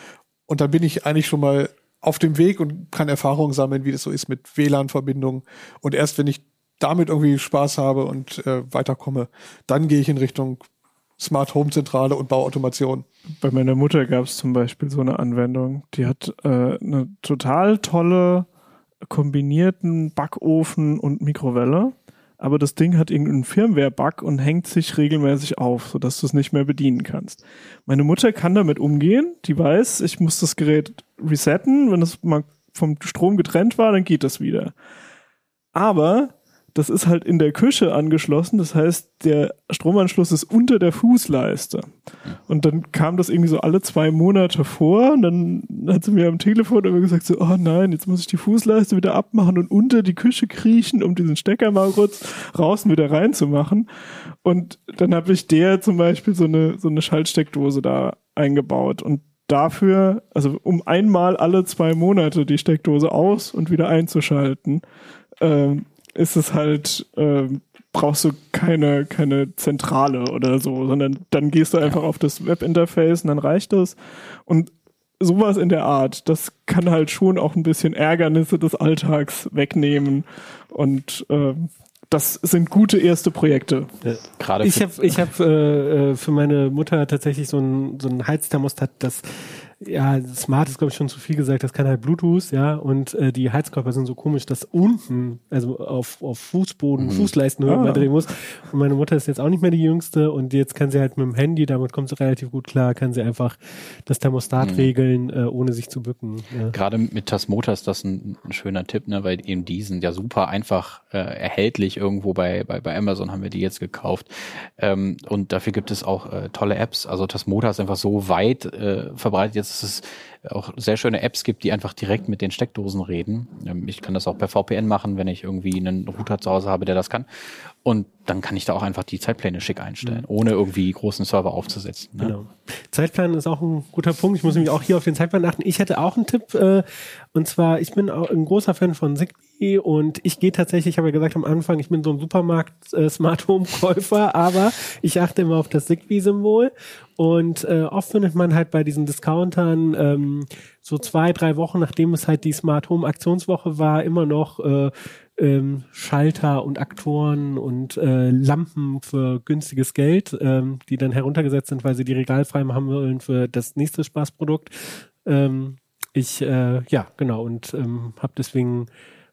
und dann bin ich eigentlich schon mal auf dem Weg und kann Erfahrungen sammeln, wie das so ist mit WLAN-Verbindungen. Und erst wenn ich damit irgendwie Spaß habe und äh, weiterkomme, dann gehe ich in Richtung Smart Home Zentrale und Bauautomation.
Bei meiner Mutter gab es zum Beispiel so eine Anwendung, die hat äh, eine total tolle kombinierten Backofen und Mikrowelle aber das Ding hat irgendeinen Firmware-Bug und hängt sich regelmäßig auf, sodass du es nicht mehr bedienen kannst. Meine Mutter kann damit umgehen, die weiß, ich muss das Gerät resetten, wenn es mal vom Strom getrennt war, dann geht das wieder. Aber das ist halt in der Küche angeschlossen. Das heißt, der Stromanschluss ist unter der Fußleiste. Und dann kam das irgendwie so alle zwei Monate vor. Und dann hat sie mir am Telefon immer gesagt so, oh nein, jetzt muss ich die Fußleiste wieder abmachen und unter die Küche kriechen, um diesen Stecker mal kurz raus und wieder reinzumachen. Und dann habe ich der zum Beispiel so eine, so eine Schaltsteckdose da eingebaut. Und dafür, also um einmal alle zwei Monate die Steckdose aus und wieder einzuschalten, ähm, ist es halt, äh, brauchst du keine, keine Zentrale oder so, sondern dann gehst du einfach auf das Webinterface und dann reicht das. Und sowas in der Art, das kann halt schon auch ein bisschen Ärgernisse des Alltags wegnehmen. Und äh, das sind gute erste Projekte.
Ja, gerade ich habe ich hab, äh, äh, für meine Mutter tatsächlich so ein, so ein Heizthermostat, das ja, smart ist, glaube ich, schon zu viel gesagt, das kann halt Bluetooth, ja, und äh, die Heizkörper sind so komisch, dass unten, also auf, auf Fußboden, mhm. Fußleistenhöhe ah. drehen muss. Und meine Mutter ist jetzt auch nicht mehr die jüngste und jetzt kann sie halt mit dem Handy, damit kommt sie relativ gut klar, kann sie einfach das Thermostat mhm. regeln, äh, ohne sich zu bücken.
Ja. Gerade mit Tasmota ist das ein, ein, schöner Tipp, ne, weil eben die sind ja super einfach äh, erhältlich irgendwo bei, bei, bei Amazon haben wir die jetzt gekauft. Ähm, und dafür gibt es auch äh, tolle Apps. Also Tasmota ist einfach so weit äh, verbreitet jetzt dass es auch sehr schöne Apps gibt, die einfach direkt mit den Steckdosen reden. Ähm, ich kann das auch per VPN machen, wenn ich irgendwie einen Router zu Hause habe, der das kann. Und dann kann ich da auch einfach die Zeitpläne schick einstellen, mhm. ohne irgendwie großen Server aufzusetzen. Ne? Genau.
Zeitplan ist auch ein guter Punkt. Ich muss nämlich auch hier auf den Zeitplan achten. Ich hätte auch einen Tipp, äh, und zwar, ich bin auch ein großer Fan von Zigbee und ich gehe tatsächlich, ich habe ja gesagt am Anfang, ich bin so ein Supermarkt äh, aber ich achte immer auf das Zigbee-Symbol und äh, oft findet man halt bei diesen Discountern ähm, ähm, so zwei, drei Wochen, nachdem es halt die Smart Home Aktionswoche war, immer noch äh, ähm, Schalter und Aktoren und äh, Lampen für günstiges Geld, ähm, die dann heruntergesetzt sind, weil sie die regalfrei haben wollen für das nächste Spaßprodukt. Ähm, ich, äh, ja, genau, und ähm, habe deswegen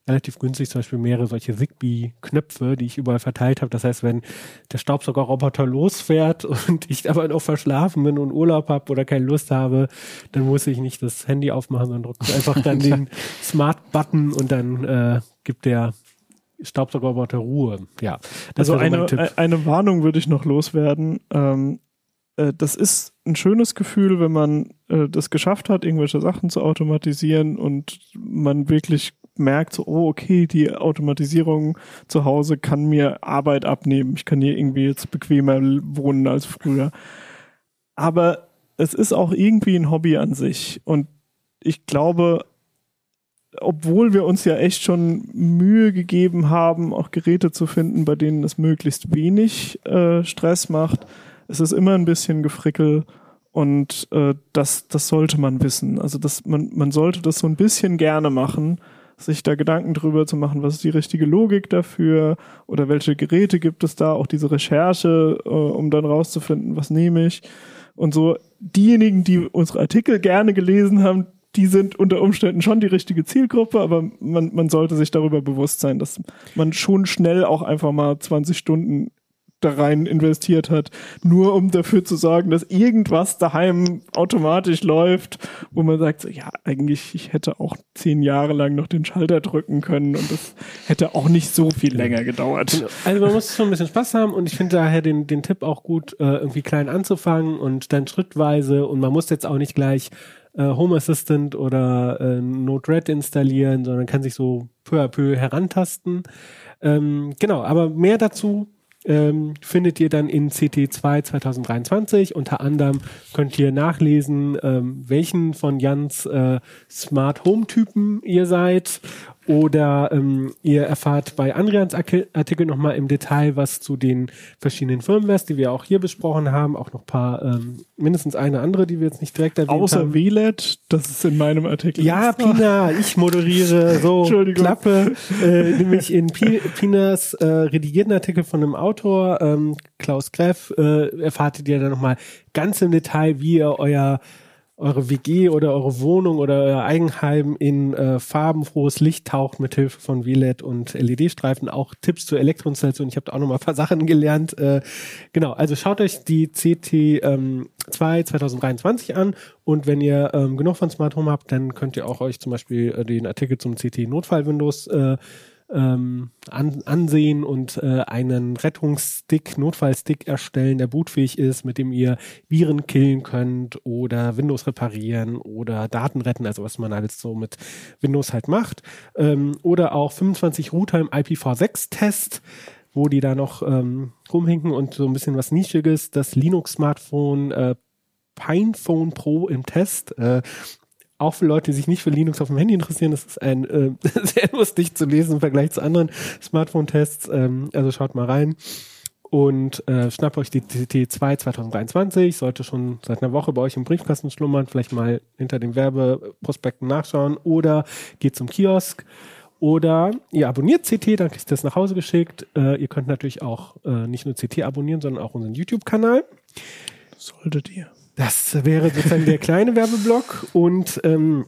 relativ günstig zum Beispiel mehrere solche Zigbee-Knöpfe, die ich überall verteilt habe. Das heißt, wenn der Staubsaugerroboter losfährt und ich aber noch verschlafen bin und Urlaub habe oder keine Lust habe, dann muss ich nicht das Handy aufmachen, sondern drücke einfach dann den Smart-Button und dann äh, gibt der Staubsaugerroboter Ruhe. Ja,
also eine, eine Warnung würde ich noch loswerden. Ähm, äh, das ist ein schönes Gefühl, wenn man äh, das geschafft hat, irgendwelche Sachen zu automatisieren und man wirklich merkt, so, oh, okay, die Automatisierung zu Hause kann mir Arbeit abnehmen. Ich kann hier irgendwie jetzt bequemer wohnen als früher. Aber es ist auch irgendwie ein Hobby an sich. Und ich glaube, obwohl wir uns ja echt schon Mühe gegeben haben, auch Geräte zu finden, bei denen es möglichst wenig äh, Stress macht, es ist immer ein bisschen Gefrickel und äh, das, das sollte man wissen. Also das, man, man sollte das so ein bisschen gerne machen, sich da Gedanken drüber zu machen, was ist die richtige Logik dafür oder welche Geräte gibt es da, auch diese Recherche, äh, um dann rauszufinden, was nehme ich. Und so diejenigen, die unsere Artikel gerne gelesen haben, die sind unter Umständen schon die richtige Zielgruppe, aber man, man sollte sich darüber bewusst sein, dass man schon schnell auch einfach mal 20 Stunden da rein investiert hat, nur um dafür zu sorgen, dass irgendwas daheim automatisch läuft, wo man sagt, so, ja, eigentlich, ich hätte auch zehn Jahre lang noch den Schalter drücken können und das hätte auch nicht so viel länger gedauert. Genau.
Also man muss schon ein bisschen Spaß haben und ich finde daher den, den Tipp auch gut, äh, irgendwie klein anzufangen und dann schrittweise und man muss jetzt auch nicht gleich äh, Home Assistant oder äh, Node-RED installieren, sondern kann sich so peu à peu herantasten. Ähm, genau, aber mehr dazu ähm, findet ihr dann in CT2 2023. Unter anderem könnt ihr nachlesen, ähm, welchen von Jans äh, Smart Home Typen ihr seid oder ähm, ihr erfahrt bei Andrians Artikel nochmal im Detail was zu den verschiedenen Firmwares, die wir auch hier besprochen haben. Auch noch paar, ähm, mindestens eine andere, die wir jetzt nicht direkt erwähnt
Außer
haben.
Außer WLAN, das ist in meinem Artikel.
Ja, Pina, ich moderiere so Klappe. Äh, nämlich in Pinas äh, redigierten Artikel von einem Autor, ähm, Klaus Greff, äh, erfahrt ihr dann nochmal ganz im Detail, wie ihr euer eure WG oder eure Wohnung oder euer Eigenheim in äh, farbenfrohes Licht taucht mit Hilfe von WLED und LED-Streifen. Auch Tipps zur Elektroinstallation. Ich habe da auch noch mal ein paar Sachen gelernt. Äh, genau, also schaut euch die CT ähm, 2 2023 an und wenn ihr ähm, genug von Smart Home habt, dann könnt ihr auch euch zum Beispiel äh, den Artikel zum CT Notfall Windows äh, ähm, an, ansehen und äh, einen Rettungsstick, Notfallstick erstellen, der bootfähig ist, mit dem ihr Viren killen könnt oder Windows reparieren oder Daten retten, also was man alles so mit Windows halt macht. Ähm, oder auch 25 Router im IPv6-Test wo die da noch ähm, rumhinken und so ein bisschen was Nischiges, das Linux-Smartphone äh, Pinephone Pro im Test. Äh, auch für Leute, die sich nicht für Linux auf dem Handy interessieren, das ist ein äh, sehr lustig zu lesen im Vergleich zu anderen Smartphone-Tests. Ähm, also schaut mal rein und äh, schnappt euch die TT2 2023. Sollte schon seit einer Woche bei euch im Briefkasten schlummern. Vielleicht mal hinter den Werbeprospekten nachschauen oder geht zum Kiosk. Oder ihr abonniert CT, dann kriegt ihr das nach Hause geschickt. Äh, ihr könnt natürlich auch äh, nicht nur CT abonnieren, sondern auch unseren YouTube-Kanal.
Solltet ihr.
Das wäre sozusagen der kleine Werbeblock und ähm,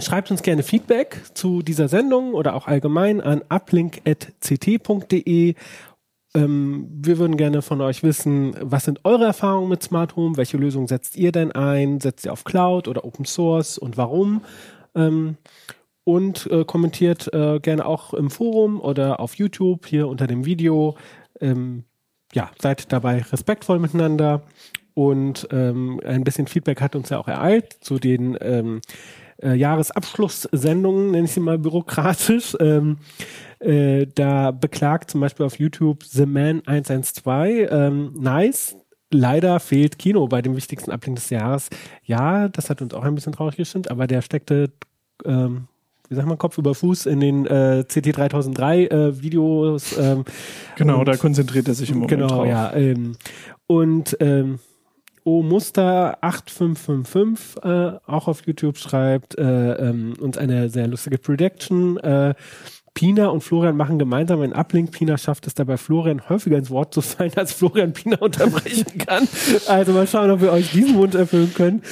schreibt uns gerne Feedback zu dieser Sendung oder auch allgemein an uplink.ct.de. Ähm, wir würden gerne von euch wissen, was sind eure Erfahrungen mit Smart Home? Welche Lösung setzt ihr denn ein? Setzt ihr auf Cloud oder Open Source und warum? Ähm, und äh, kommentiert äh, gerne auch im Forum oder auf YouTube hier unter dem Video. Ähm, ja, seid dabei respektvoll miteinander und ähm, ein bisschen Feedback hat uns ja auch ereilt zu den ähm, äh, Jahresabschlusssendungen, nenne ich sie mal bürokratisch. Ähm, äh, da beklagt zum Beispiel auf YouTube The Man 112, ähm, nice, leider fehlt Kino bei dem wichtigsten Ablink des Jahres. Ja, das hat uns auch ein bisschen traurig gestimmt, aber der steckte, ähm, wie sagt man, Kopf über Fuß in den äh, CT 3003 äh, Videos. Ähm,
genau, und, da konzentriert er sich im Moment
genau, drauf. ja. Ähm, und ähm, O Muster 8555 äh, auch auf YouTube schreibt äh, ähm, uns eine sehr lustige Prediction. Äh, Pina und Florian machen gemeinsam einen Uplink. Pina schafft es dabei, Florian häufiger ins Wort zu fallen, als Florian Pina unterbrechen kann. Also mal schauen, ob wir euch diesen Wunsch erfüllen können.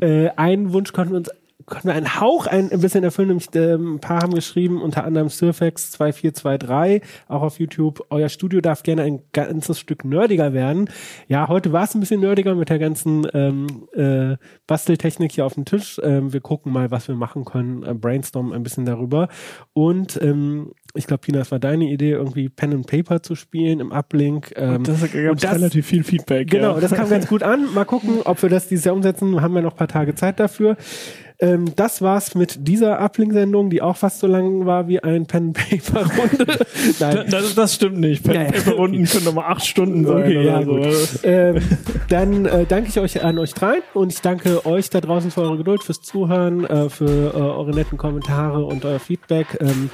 Äh, einen Wunsch konnten wir uns konnten wir einen Hauch ein, ein bisschen erfüllen, nämlich ähm, ein paar haben geschrieben, unter anderem Surfax 2423, auch auf YouTube. Euer Studio darf gerne ein ganzes Stück nerdiger werden. Ja, heute war es ein bisschen nerdiger mit der ganzen ähm, äh, Basteltechnik hier auf dem Tisch. Ähm, wir gucken mal, was wir machen können, äh, brainstormen ein bisschen darüber. Und ähm, ich glaube, Pina, es war deine Idee, irgendwie Pen and Paper zu spielen im Uplink.
Ähm, und das gab relativ viel Feedback.
Genau, ja. das kam ganz gut an. Mal gucken, ob wir das dieses Jahr umsetzen. Haben wir noch ein paar Tage Zeit dafür. Ähm, das war's mit dieser Uplink-Sendung, die auch fast so lang war wie ein Pen-Paper-Runde.
das, das, stimmt nicht. Pen-Paper-Runden können nochmal acht Stunden sein. Okay, ja, so.
ähm, dann äh, danke ich euch an euch dreien und ich danke euch da draußen für eure Geduld, fürs Zuhören, äh, für äh, eure netten Kommentare und euer Feedback. Ähm,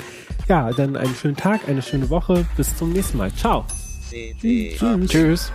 ja, dann einen schönen Tag, eine schöne Woche. Bis zum nächsten Mal. Ciao.
Tschüss. Tschüss.